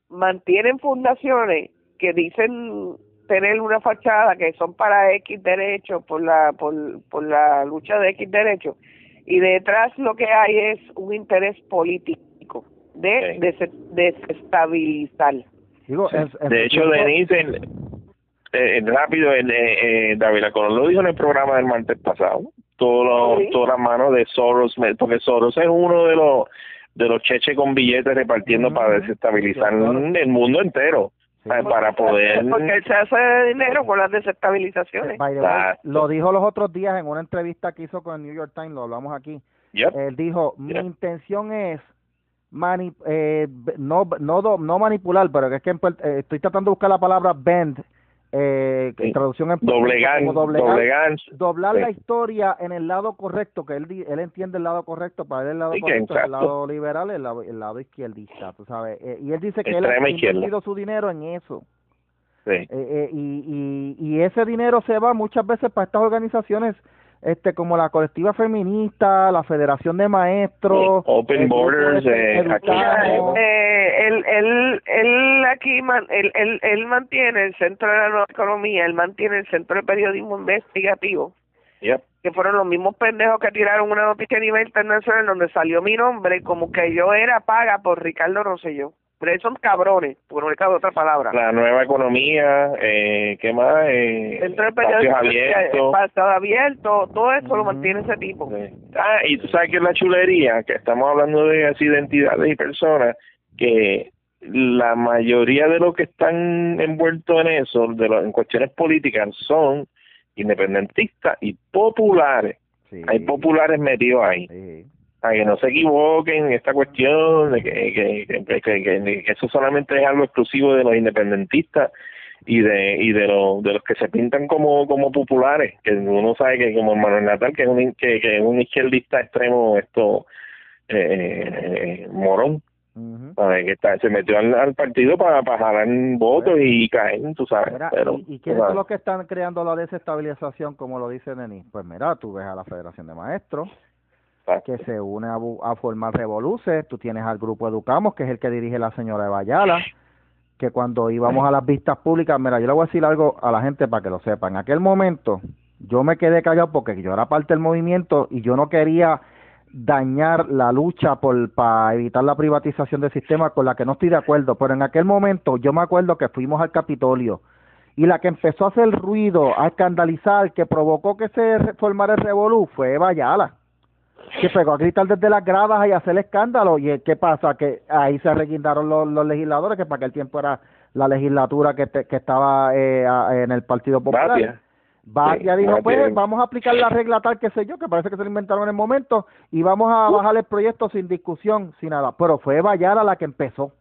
S2: mantienen fundaciones que dicen tener una fachada que son para X derechos por la, por, por la lucha de X derechos y detrás lo que hay es un interés político de desestabilizar.
S3: de hecho, Denise, eh, rápido, eh, eh, David Colón lo dijo en el programa del martes pasado, todo todas las manos de Soros, porque Soros es uno de los de los cheches con billetes repartiendo para desestabilizar el mundo entero. para poder
S2: porque se hace dinero con las desestabilizaciones.
S1: Lo dijo los otros días en una entrevista que hizo con el New York Times lo hablamos aquí. Él dijo mi intención es mani eh, no, no, no manipular, pero es que eh, estoy tratando de buscar la palabra bend, eh, traducción en
S3: doblegar,
S1: doblar la historia en el lado correcto, que él, él entiende el lado correcto, para él el lado correcto el lado liberal, el lado, el lado izquierdista, tú sabes, eh, y él dice que él ha invertido su dinero en eso. Sí. y, y, y ese dinero se va muchas veces para estas organizaciones este como la colectiva feminista, la Federación de Maestros,
S3: Open Borders, eh, aquí,
S2: eh, él, él, él aquí él, él, él, mantiene el Centro de la Nueva Economía, él mantiene el Centro de Periodismo Investigativo, que fueron los mismos pendejos que tiraron una noticia a nivel internacional donde salió mi nombre como que yo era paga por Ricardo Rosselló pero son cabrones, por no le cabe otra palabra.
S3: La nueva economía, eh, ¿qué más? Eh,
S2: espacios abiertos. abierto, todo eso lo mantiene ese tipo.
S3: Ah, y tú sabes que es la chulería, que estamos hablando de así identidades y personas, que la mayoría de los que están envueltos en eso, de los, en cuestiones políticas, son independentistas y populares. Hay populares metidos ahí. Sí a que no se equivoquen en esta cuestión de que, que, que, eso solamente es algo exclusivo de los independentistas y de y de, los de los que se pintan como como populares que uno sabe que como Manuel Natal que es un que, que es un izquierdista extremo esto eh, eh morón que está, se metió al, partido para, para jalar votos y caer, tú sabes. pero,
S1: ¿Y, y quiénes son los que están creando la desestabilización, como lo dice Denis? Pues mira, tú ves a la Federación de Maestros, que se une a, formar Revoluces. Tú tienes al grupo Educamos, que es el que dirige la señora de Bayala, que cuando íbamos a las vistas públicas, mira, yo le voy a decir algo a la gente para que lo sepan. En aquel momento yo me quedé callado porque yo era parte del movimiento y yo no quería dañar la lucha por para evitar la privatización del sistema con la que no estoy de acuerdo, pero en aquel momento yo me acuerdo que fuimos al Capitolio y la que empezó a hacer ruido, a escandalizar, que provocó que se formara el revolú fue Bayala que pegó a gritar desde las gradas y a hacer escándalo. ¿Y qué pasa? Que ahí se reguindaron los, los legisladores, que para aquel tiempo era la legislatura que, que estaba eh, en el Partido Popular. Batia. dijo, pues vamos a aplicar la regla tal, que sé yo, que parece que se lo inventaron en el momento, y vamos a bajar el proyecto sin discusión, sin nada. Pero fue Bayara la que empezó.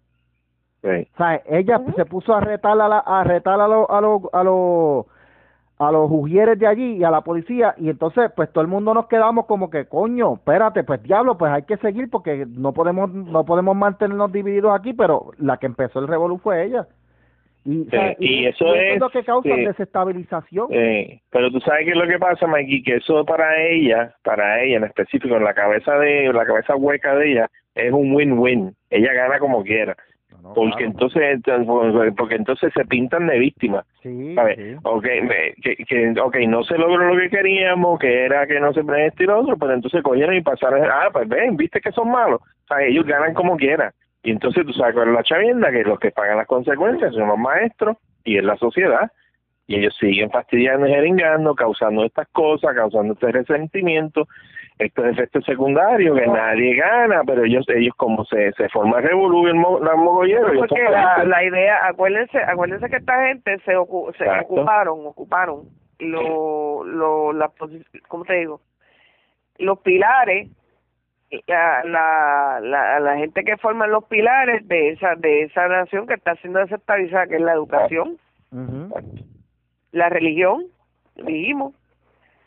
S1: O sea, ella se puso a retar a, la, a retar a los a los a los a los ujieres de allí y a la policía y entonces pues todo el mundo nos quedamos como que coño espérate pues diablo pues hay que seguir porque no podemos no podemos mantenernos divididos aquí pero la que empezó el revolú fue ella.
S3: Y, y, eso es
S1: lo que causa desestabilización.
S3: Pero tú sabes qué es lo que pasa Mikey que eso para ella para ella en específico en la cabeza de la cabeza hueca de ella es un win-win. Ella gana como quiera porque entonces porque entonces se pintan de víctimas
S1: sí,
S3: okay que, que okay no se logró lo que queríamos que era que no se esto y lo otro pero entonces cogieron y pasaron ah pues ven viste que son malos. O sea ellos ganan como quieran. Y entonces tú sabes cuál es la chavienda que los que pagan las consecuencias son los maestros y es la sociedad. Y ellos siguen fastidiando y jeringando causando estas cosas causando este resentimiento estos efectos secundarios que nadie gana, pero ellos ellos como se, se forma revolú el la mogollero.
S2: Porque la, la, idea, acuérdense, acuérdense que esta gente se, ocu se ocuparon, ocuparon lo, lo, la, ¿cómo te digo? Los pilares, la, la, la, la gente que forman los pilares de esa, de esa nación que está siendo desestabilizada, que es la educación, la religión, dijimos,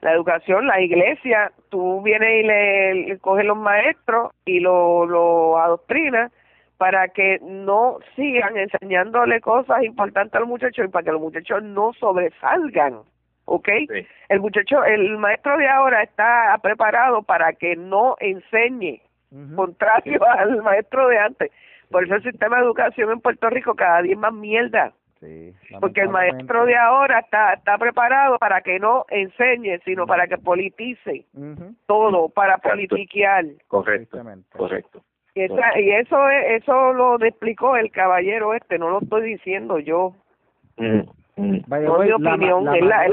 S2: la educación, la iglesia, tú vienes y le, coges los maestros y lo, lo adoctrinas para que no sigan enseñándole cosas importantes a los muchachos y para que los muchachos no sobresalgan, ¿ok? El muchacho, el maestro de ahora está preparado para que no enseñe, contrario al maestro de antes. Por eso el sistema de educación en Puerto Rico cada día es más mierda. Porque el maestro de ahora está, está preparado para que no enseñe, sino para que politice todo, para politiquear.
S3: Correcto, correcto.
S2: Y, y eso eso lo explicó el caballero este, no lo estoy diciendo yo.
S3: Mm.
S2: no es mi opinión, es, la, es,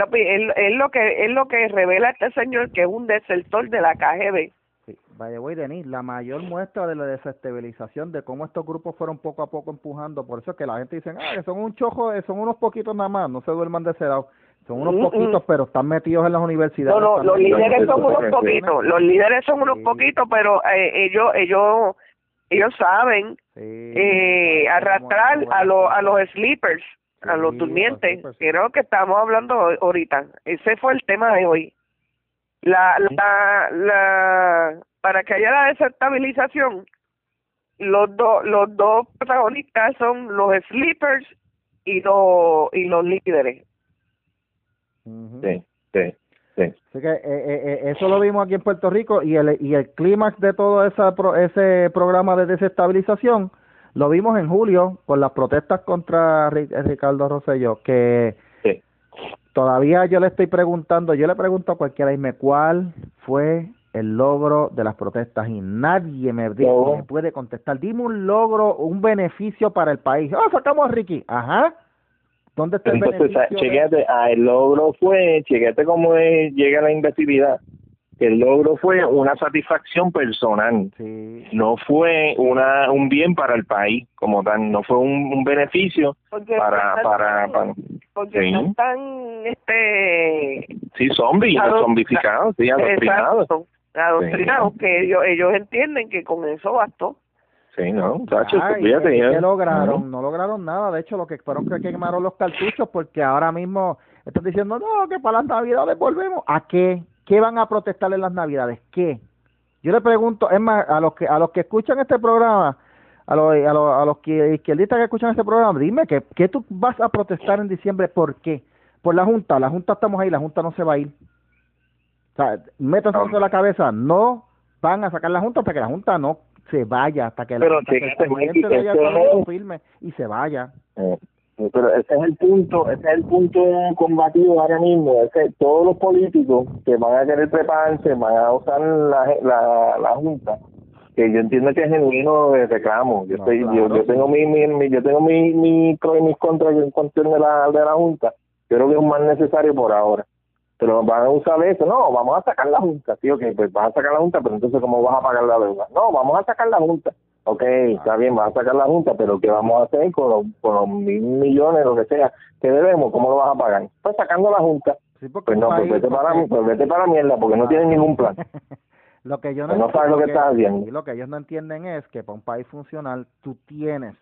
S2: lo que es lo que revela este señor que es un desertor de la KGB.
S1: Sí, vaya, voy, Denis, la mayor muestra de la desestabilización de cómo estos grupos fueron poco a poco empujando, por eso es que la gente dice, ah, que son un chojo, son unos poquitos nada más, no se duerman de son unos poquitos, pero están metidos en las universidades.
S2: No, no, los líderes son unos poquitos, los líderes son unos poquitos, pero eh, ellos, ellos, ellos saben eh, arrastrar a, los a los sleepers, a los durmientes, creo que estamos hablando ahorita. Ese fue el tema de hoy. La, la, la, para que haya la desestabilización, los dos, los dos protagonistas son los sleepers y los, y los líderes
S3: Sí, sí, sí.
S1: Así que eh, eh, eh, eso lo vimos aquí en Puerto Rico y el, y el clímax de todo esa, ese programa de desestabilización lo vimos en julio con las protestas contra Ricardo Rosselló, que todavía yo le estoy preguntando, yo le pregunto a cualquiera, dime cuál fue el logro de las protestas y nadie me, me puede contestar. Dime un logro, un beneficio para el país. Ah, sacamos a Ricky. Ajá. ¿Dónde está el Entonces,
S3: chequete, ah, el logro fue, chequete cómo es, llega la El logro fue una satisfacción personal, no fue una un bien para el país como tal, no fue un, beneficio para, para, para,
S2: porque no están este
S3: sí zombies, zombificados, sí, adoctrinados,
S2: adoctrinados que ellos ellos entienden que con eso bastó
S3: Sí, no, muchachos, fíjate.
S1: ¿Qué lograron? No. lograron nada. De hecho, lo que fueron que quemaron los cartuchos porque ahora mismo están diciendo, no, que para las navidades volvemos. ¿A qué? ¿Qué van a protestar en las navidades? ¿Qué? Yo le pregunto, es más, a los que, a los que escuchan este programa, a los, a los, a los que, izquierdistas que escuchan este programa, dime, que ¿qué tú vas a protestar en diciembre? ¿Por qué? Por la Junta. La Junta estamos ahí, la Junta no se va a ir. O sea, métanse en la cabeza, no van a sacar la Junta hasta que la Junta no se vaya hasta que, la, que
S3: el presidente de allá
S1: firme y se vaya.
S3: Eh, pero ese es el punto, ese es el punto combatido ahora mismo, es que todos los políticos que van a querer prepararse, van a usar la, la, la junta, que yo entiendo que es genuino de reclamo. Yo estoy, yo, yo, tengo mi, mi, yo tengo mi, mi pro y mis contras en cuestión de la, de la junta. Yo creo que es un más necesario por ahora pero van a usar eso, no, vamos a sacar la junta, sí, ok, pues vas a sacar la junta, pero entonces ¿cómo vas a pagar la deuda? No, vamos a sacar la junta, ok, está bien, vas a sacar la junta, pero ¿qué vamos a hacer con los, con los mil millones, lo que sea, que debemos? ¿Cómo lo vas a pagar? Pues sacando la junta. pues no, pues vete, para, pues vete para mierda, porque no tienen ningún plan.
S1: lo que yo no,
S3: pues no lo que, estás haciendo.
S1: Lo que ellos no entienden es que para un país funcional tú tienes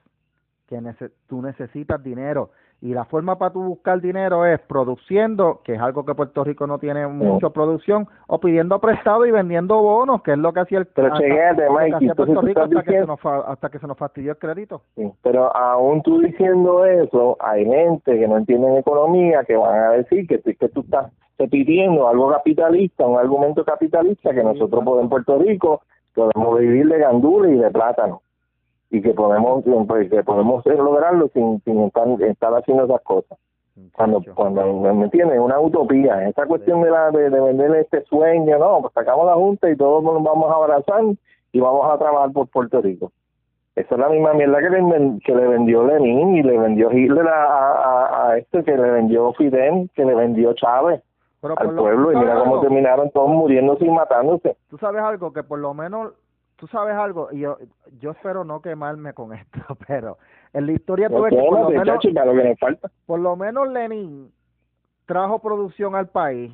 S1: que tú necesitas dinero y la forma para tú buscar dinero es produciendo, que es algo que Puerto Rico no tiene mucha producción, o pidiendo prestado y vendiendo bonos, que es lo que hacía el
S3: pero hasta,
S1: Puerto Rico hasta, que se nos, hasta que se nos fastidió el crédito.
S3: pero aún tú diciendo eso, hay gente que no entiende economía que van a decir que, que tú estás pidiendo algo capitalista, un argumento capitalista que nosotros en Puerto Rico podemos vivir de gandules y de plátano y que podemos pues, que podemos lograrlo sin, sin estar, estar haciendo esas cosas. Cuando cuando me entiendes una utopía. Esa cuestión de la de, vender este sueño no pues sacamos la junta y todos nos vamos a abrazar y vamos a trabajar por Puerto Rico. Esa es la misma mierda que le, que le vendió Lenin y le vendió Hitler a, a, a este que le vendió Fidel que le vendió Chávez al pueblo y mira cómo terminaron todos muriéndose y matándose.
S1: Tú sabes algo que por lo menos tú sabes algo, y yo, yo espero no quemarme con esto, pero en la historia tuve que por, lo menos, por lo menos Lenin trajo producción al país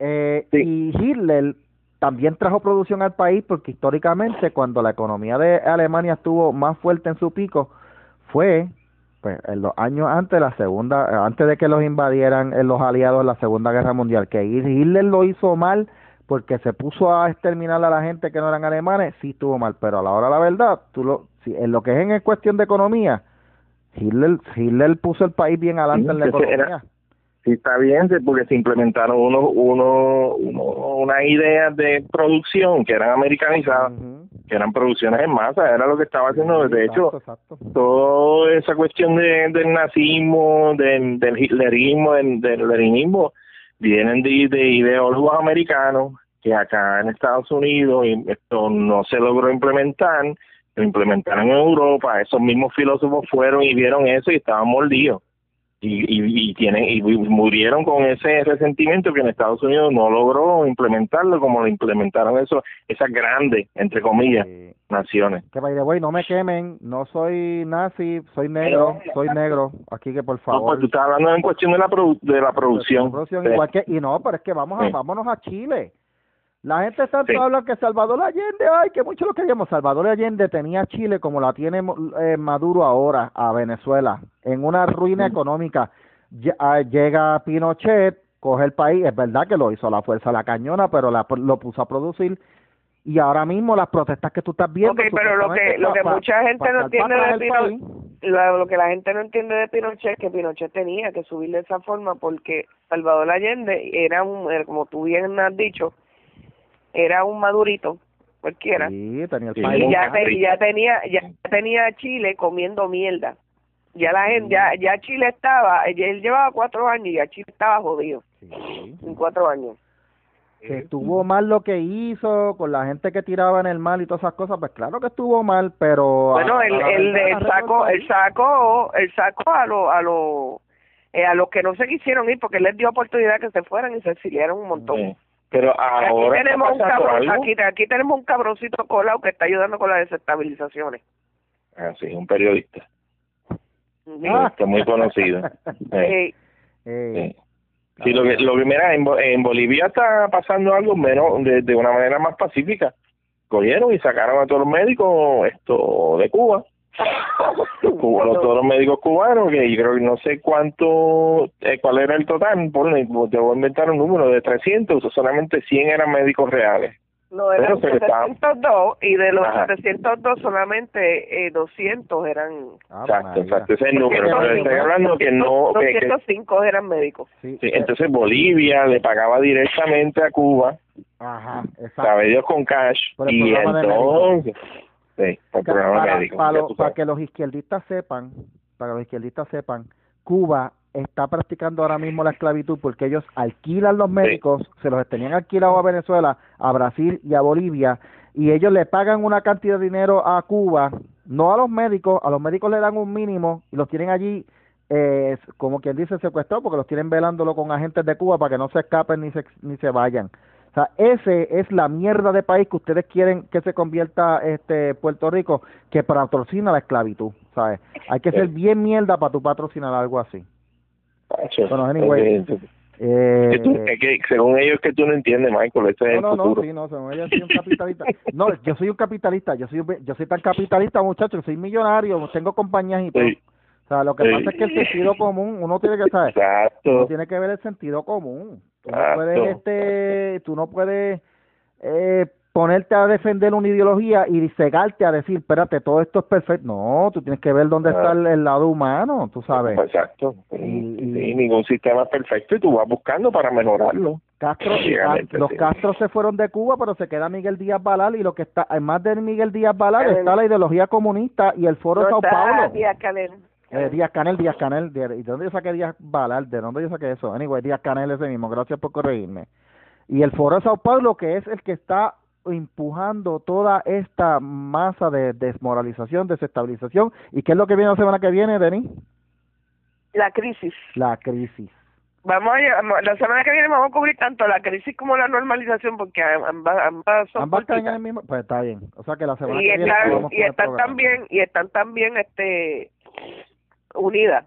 S1: eh, y Hitler también trajo producción al país porque históricamente cuando la economía de Alemania estuvo más fuerte en su pico fue pues en los años antes de la segunda antes de que los invadieran eh, los aliados en la segunda guerra mundial que Hitler lo hizo mal porque se puso a exterminar a la gente que no eran alemanes, sí estuvo mal, pero a la hora de la verdad, tú lo, si, en lo que es en cuestión de economía, Hitler, Hitler puso el país bien adelante en la economía.
S3: sí, está bien, porque se implementaron uno, uno, uno, unas ideas de producción que eran americanizadas, que eran producciones en masa, era lo que estaba haciendo. de hecho, toda esa cuestión de, del nazismo, del, del hitlerismo, del, del leninismo, vienen de, de ideólogos americanos que acá en Estados Unidos esto no se logró implementar, lo implementaron en Europa, esos mismos filósofos fueron y vieron eso y estaban mordidos. Y, y, y tienen y murieron con ese resentimiento que en Estados Unidos no logró implementarlo como lo implementaron eso esas grandes entre comillas naciones.
S1: Que by the way no me quemen no soy nazi soy negro soy negro. Aquí que por favor no,
S3: pues tú estás hablando en cuestión de la de la producción,
S1: igual que y no pero es que vamos a, vámonos a Chile la gente tanto habla que Salvador Allende, ay, que mucho lo queríamos. Salvador Allende tenía Chile como la tiene eh, Maduro ahora a Venezuela, en una ruina económica. Ah, llega Pinochet, coge el país, es verdad que lo hizo a la fuerza la cañona, pero la, lo puso a producir. Y ahora mismo las protestas que tú estás viendo.
S2: Ok, pero lo que, lo que mucha gente no entiende de Pinochet, lo, que la gente no entiende de Pinochet es que Pinochet tenía que subir de esa forma porque Salvador Allende era un, como tú bien has dicho, era un madurito cualquiera.
S1: Sí, tenía el
S2: y ya, ya tenía ya tenía Chile comiendo mierda. Ya la gente ya ya Chile estaba él llevaba cuatro años y ya Chile estaba jodido. En cuatro años.
S1: Que estuvo mal lo que hizo con la gente que tiraba en el mal y todas esas cosas pues claro que estuvo mal pero
S2: bueno él, él, sacó él sacó él sacó a los a los eh, a los que no se quisieron ir porque él les dio oportunidad que se fueran y se exiliaron un montón
S3: pero ahora
S2: aquí tenemos, un cabrón, aquí, aquí, tenemos un cabroncito colado que está ayudando con las desestabilizaciones.
S3: Ah, sí, un periodista. Está muy conocido. sí. Sí, lo que, lo que mira, en, en Bolivia está pasando algo menos de, de una manera más pacífica. Cogieron y sacaron a todos los médicos esto de Cuba todos los médicos cubanos, que yo creo que no sé cuánto, eh, cuál era el total, por, te voy a inventar un número de 300, solamente 100 eran médicos reales.
S2: No, eran 702 y de los 702 solamente eh, 200 eran...
S3: Ah, exacto, exacto, ese es el número, pero estoy hablando que no...
S2: 205 eran médicos.
S3: Sí, entonces Bolivia le pagaba directamente a Cuba,
S1: Ajá,
S3: exacto. sabe Dios con cash, y entonces... Sí,
S1: para, que los izquierdistas sepan, para que los izquierdistas sepan, Cuba está practicando ahora mismo la esclavitud porque ellos alquilan los médicos, se los tenían alquilados a Venezuela, a Brasil y a Bolivia, y ellos le pagan una cantidad de dinero a Cuba, no a los médicos, a los médicos le dan un mínimo y los tienen allí, eh, como quien dice, secuestrados porque los tienen velándolo con agentes de Cuba para que no se escapen ni se, ni se vayan sea, ese es la mierda de país que ustedes quieren que se convierta este Puerto Rico, que patrocina la esclavitud, ¿sabes? Hay que ser bien mierda para tu patrocinar algo así.
S3: Bueno, anyway, eh, es que, según ellos que tú no entiendes, Michael, ese es
S1: no,
S3: no,
S1: No, sí, no, según ellos soy un capitalista. no, yo soy un capitalista, yo soy, yo soy tan capitalista, muchachos, soy millonario, tengo compañías y todo. O sea, lo que pasa es que el sentido común, uno tiene que saber,
S3: Exacto.
S1: uno tiene que ver el sentido común. Tú no puedes, este, tú no puedes eh, ponerte a defender una ideología y cegarte a decir, espérate, todo esto es perfecto. No, tú tienes que ver dónde está el, lado humano, tú sabes.
S3: Exacto. Y, ningún sistema es perfecto y tú vas buscando para mejorarlo.
S1: Castro, los Castro se fueron de Cuba, pero se queda Miguel Díaz Balal y lo que está, además de Miguel Díaz Balal, está la ideología comunista y el Foro de Sao Paulo.
S2: Díaz.
S1: Eh, Díaz Canel, Díaz Canel, ¿y de dónde yo saqué Díaz Balal? ¿De dónde yo saqué eso? Anyway, Díaz Canel ese mismo, gracias por corregirme. Y el Foro de Sao Paulo, que es el que está empujando toda esta masa de desmoralización, desestabilización. ¿Y qué es lo que viene la semana que viene, Denis?
S2: La crisis.
S1: La crisis.
S2: Vamos a, la semana que viene vamos a cubrir tanto la crisis como la normalización porque ambas, ambas son
S1: ambas están en el mismo pues está bien o sea que la semana
S2: y
S1: que
S2: están, viene y están también y están también este unidas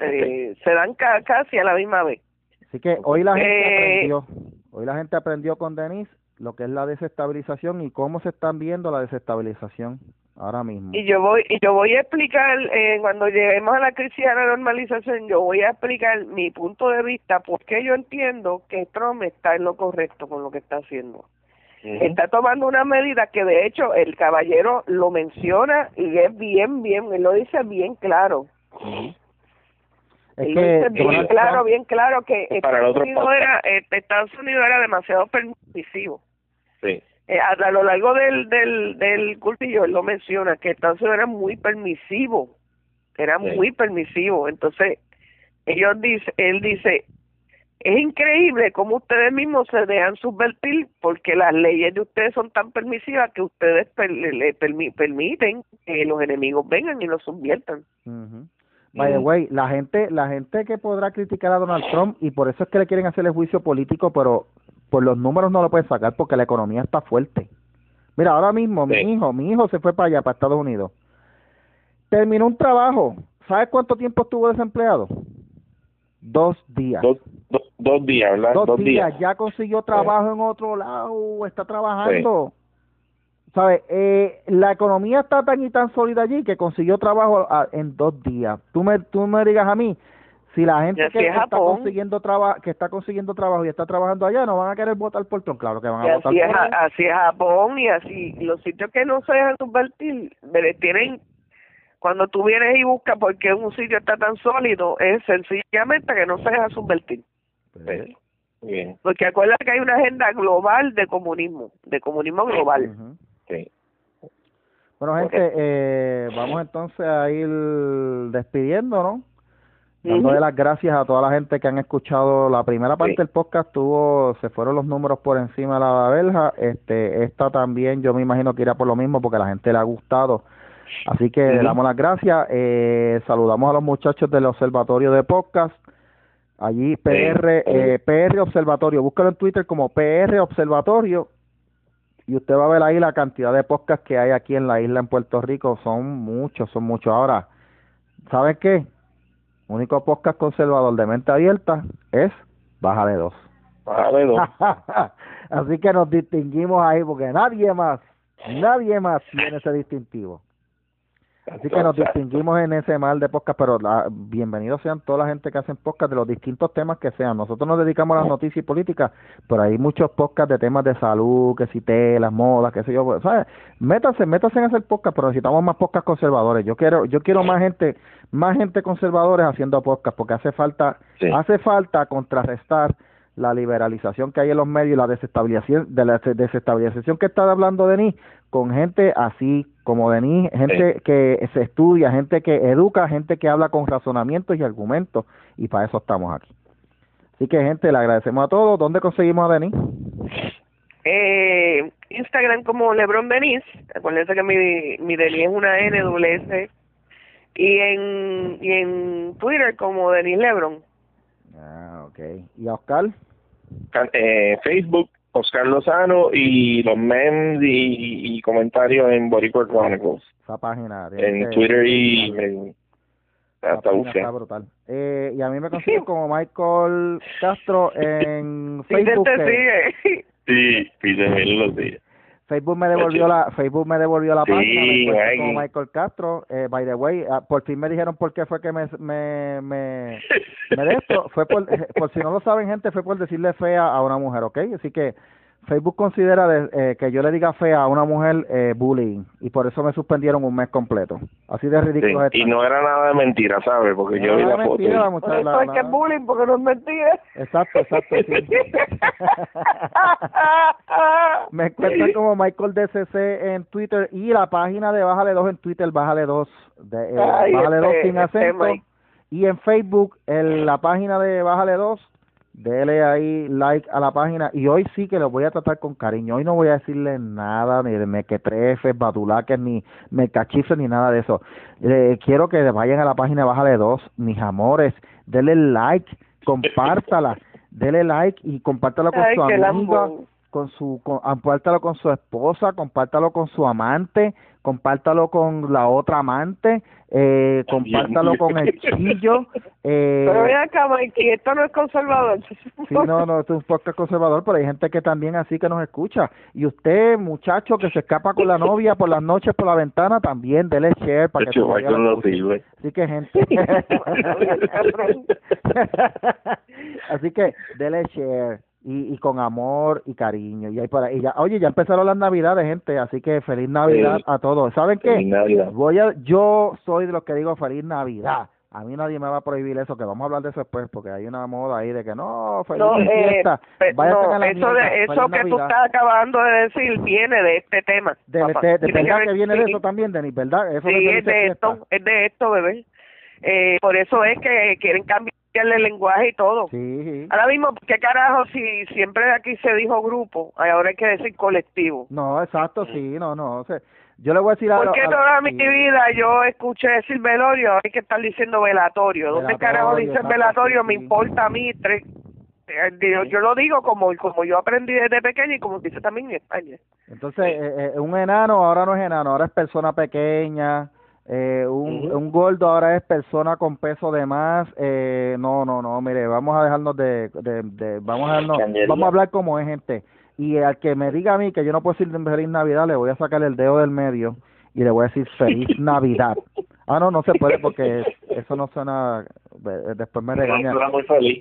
S2: eh, se dan casi a la misma vez
S1: así que hoy la gente eh, aprendió hoy la gente aprendió con Denise lo que es la desestabilización y cómo se están viendo la desestabilización ahora mismo.
S2: Y yo voy y yo voy a explicar eh, cuando lleguemos a la crisis de la normalización, yo voy a explicar mi punto de vista porque yo entiendo que Trump está en lo correcto con lo que está haciendo. Está tomando una medida que de hecho el caballero lo menciona y es bien bien, él lo dice bien claro. Es que, bien claro, bien claro que Estados Unidos, era, eh, Estados Unidos era demasiado permisivo.
S3: Sí.
S2: Eh, a, lo largo del, del, del cultillo él lo menciona, que Estados Unidos era muy permisivo, era muy permisivo. Entonces, ellos dice, él dice, es increíble cómo ustedes mismos se dejan subvertir porque las leyes de ustedes son tan permisivas que ustedes le, permiten que los enemigos vengan y los subviertan.
S1: By the way, la gente, la gente que podrá criticar a Donald Trump y por eso es que le quieren hacer el juicio político, pero por los números no lo pueden sacar porque la economía está fuerte. Mira, ahora mismo
S3: Sí.
S1: mi hijo, mi hijo se fue para allá, para Estados Unidos. Terminó un trabajo. ¿Sabes cuánto tiempo estuvo desempleado? Dos días.
S3: Dos, dos, dos días, ¿verdad?
S1: Dos, días. Ya consiguió trabajo en otro lado, está trabajando. ¿Sabes? Eh, la economía está tan y tan sólida allí que consiguió trabajo ah, en dos días. Tú me, tú me digas a mí, si la gente que
S2: es
S1: está
S2: Japón.
S1: consiguiendo trabajo, que está consiguiendo trabajo y está trabajando allá, no van a querer votar por Trump. Claro que van a votar
S2: así es,
S1: por él.
S2: así es Japón y así los sitios que no se dejan subvertir ve- tienen cuando tú vienes y buscas por qué un sitio está tan sólido es sencillamente que no se deja subvertir
S3: Sí. Bien,
S2: porque acuérdate que hay una agenda global de comunismo de comunismo global
S1: Ujú.
S3: Sí.
S1: Bueno, gente, eh, vamos entonces a ir despidiendo, ¿no? Dándole las gracias a toda la gente que han escuchado la primera parte
S3: Sí.
S1: del podcast, tuvo, se fueron los números por encima de la verja, este, esta también yo me imagino que irá por lo mismo porque a la gente le ha gustado, así que le damos las gracias, eh, saludamos a los muchachos del Observatorio de Podcast, allí PR, eh, PR Observatorio, búscalo en Twitter como PR Observatorio y usted va a ver ahí la cantidad de podcasts que hay aquí en la isla en Puerto Rico, son muchos, son muchos. Ahora, ¿saben qué? Único podcast conservador de mente abierta es Bájale dos.
S3: Vale, dos.
S1: Así que nos distinguimos ahí porque nadie más, nadie más tiene ese distintivo. Así que nos distinguimos en ese mal de podcast, pero la, bienvenidos sean toda la gente que hacen podcast de los distintos temas que sean. Nosotros nos dedicamos a las noticias y políticas, pero hay muchos podcasts de temas de salud, que si telas, modas, qué sé yo. pues, ¿sabes? Métanse, métanse en hacer podcast, pero necesitamos más podcasts conservadores. Yo quiero, yo quiero más gente, más gente conservadores haciendo podcast, porque hace falta,
S3: Sí.
S1: hace falta contrarrestar la liberalización que hay en los medios y la desestabilización de la desestabilización que está hablando Denis con gente así como Denis, gente que se estudia, gente que educa, gente que habla con razonamientos y argumentos y para eso estamos aquí. Así que gente, le agradecemos a todos. ¿Dónde conseguimos a Denis?
S2: eh, Instagram como Lebron Denis acuérdense que mi mi Denis es una N doble S y en y en Twitter como Denis Lebron
S1: Ah, ok. ¿Y Oscar?
S3: eh, Facebook, Oscar Lozano y los memes y, y comentarios en Boricua Chronicles.
S1: Esa página.
S3: En Twitter y en hasta
S1: está brutal. Eh, y a mí me consiguen como Michael Castro en
S2: Sí,
S1: Facebook.
S2: te
S1: que-
S2: sigue
S3: Sí, pídeme los días.
S1: Facebook me devolvió la Facebook me devolvió la
S3: Sí,
S1: página me como. Michael Castro eh, by the way ah, por fin me dijeron por qué fue que me me me, me de esto fue por por si no lo saben gente fue por decirle fea a una mujer ¿ok? así que Facebook considera de- eh, que yo le diga fea a una mujer eh, bullying y por eso me suspendieron un mes completo así de
S3: Sí,
S1: ridículo es
S3: Y no era nada de mentira, ¿sabes? Porque yo vi la foto.
S1: mentira, la
S3: y-
S1: muchacha,
S2: por eso
S1: la-
S2: es que es bullying porque no es mentira
S1: exacto exacto sí. Me encuentran como Michael DCC en Twitter y la página de Bájale 2 en Twitter, Bájale 2, de, eh,
S2: Ay,
S1: Bájale 2
S2: este-
S1: sin
S2: este
S1: acento.
S2: Mike.
S1: y en Facebook, en la página de Bájale 2, dele ahí like a la página. Y hoy sí que lo voy a tratar con cariño. Hoy no voy a decirle nada, ni de mequetrefes, batulaques, ni mecachifres, ni nada de eso. Eh, quiero que vayan a la página de Bájale 2, mis amores, denle like, compártala, dele like y compártala con
S2: Ay,
S1: su amiga. Con su con, compártalo con su esposa, compártalo con su amante, compártalo con la otra amante, eh, compártalo con el chillo, eh,
S2: pero ven acá Mikey esto no es conservador
S1: Sí, no, no, esto es un podcast conservador, pero hay gente que también así que nos escucha. Y usted, muchacho, que se escapa con la novia por las noches por la ventana, también dele share para que
S3: no sirve.
S1: Así que, gente. así que, dele share. Y, y con amor y cariño. Y ahí por ahí, ya, oye, ya empezaron las navidades, gente. Así que feliz Navidad
S3: Sí.
S1: a todos. ¿Saben qué?
S3: Feliz Navidad.
S1: Voy a, yo soy de los que digo feliz Navidad. A mí nadie me va a prohibir eso, que vamos a hablar de eso después, porque hay una moda ahí de que no, feliz
S2: no, eh,
S1: fiesta.
S2: no,
S1: a
S2: eso, de, eso que tú
S1: Navidad.
S2: estás acabando de decir viene de este tema.
S1: De,
S2: papá.
S1: de- verdad
S2: ver-
S1: que viene de
S2: sí,
S1: eso también, Denis, ¿verdad? Eso
S2: Sí, es de esto, es de esto, bebé. Eh, por eso es que quieren cambiarle el lenguaje y todo.
S1: Sí.
S2: Ahora mismo, ¿qué carajo si siempre aquí se dijo grupo? Ahora hay que decir colectivo.
S1: No, exacto, sí, no, no. o sea, yo le voy a decir a
S2: Porque
S1: a-
S2: toda mi
S1: sí.
S2: vida yo escuché decir velorio, hay que estar diciendo velatorio. ¿Dónde
S1: Velatorio,
S2: carajo dicen velatorio?
S1: sí,
S2: Me importa a mí. Tres, eh, yo, yo lo digo como como yo aprendí desde pequeño y como dice también en España.
S1: Entonces, eh, eh, un enano ahora no es enano, ahora es persona pequeña. Eh, un, un gordo ahora es persona con peso de más. Eh, no, no, no, mire, vamos a dejarnos de, de, de- vamos a dejarnos,
S3: Cambiaría.
S1: vamos a hablar como es gente. Y al que me diga a mí que yo no puedo decir feliz Navidad, le voy a sacar el dedo del medio y le voy a decir feliz Navidad. Ah, no, no se puede porque eso no suena, eh, después me regaña.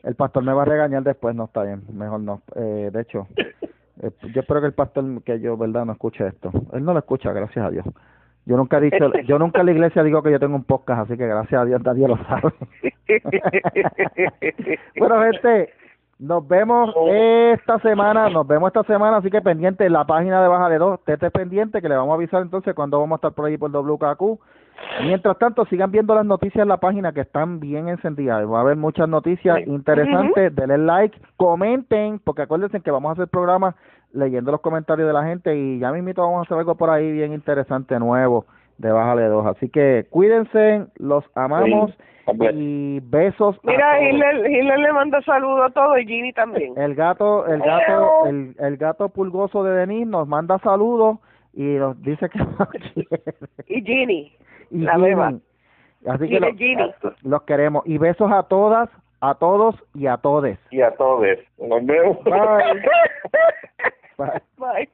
S1: El pastor me va a regañar después, no está bien, mejor no. Eh, de hecho, eh, yo espero que el pastor que yo, verdad, no escuche esto. Él no lo escucha, gracias a Dios. Yo nunca he dicho, yo nunca en la iglesia digo que yo tengo un podcast, así que gracias a Dios nadie lo sabe. bueno, gente, nos vemos esta semana, nos vemos esta semana, así que pendiente en la página de Bájale 2, esté pendiente que le vamos a avisar entonces cuando vamos a estar por ahí por WKQ. Mientras tanto, sigan viendo las noticias en la página que están bien encendidas. Va a haber muchas noticias interesantes. Denle like, comenten, porque acuérdense que vamos a hacer programas leyendo los comentarios de la gente y ya mismito vamos a hacer algo por ahí bien interesante, nuevo, de Bájale 2. Así que cuídense, los amamos
S3: bless.
S1: y besos.
S2: Mira. Hitler, Hitler le manda saludos a todos y Ginny también.
S1: El gato, el gato, el, el gato pulgoso de Denis nos manda saludos y nos dice que nos quiere.
S2: Y Ginny.
S1: Y
S2: La
S1: Ginny.
S2: beba.
S1: Así que
S2: Ginny,
S1: lo-
S2: Ginny.
S1: los queremos. Y besos a todas, a todos y a todes.
S3: Y a todos. Nos vemos.
S1: Bye. Bye.
S2: Bye.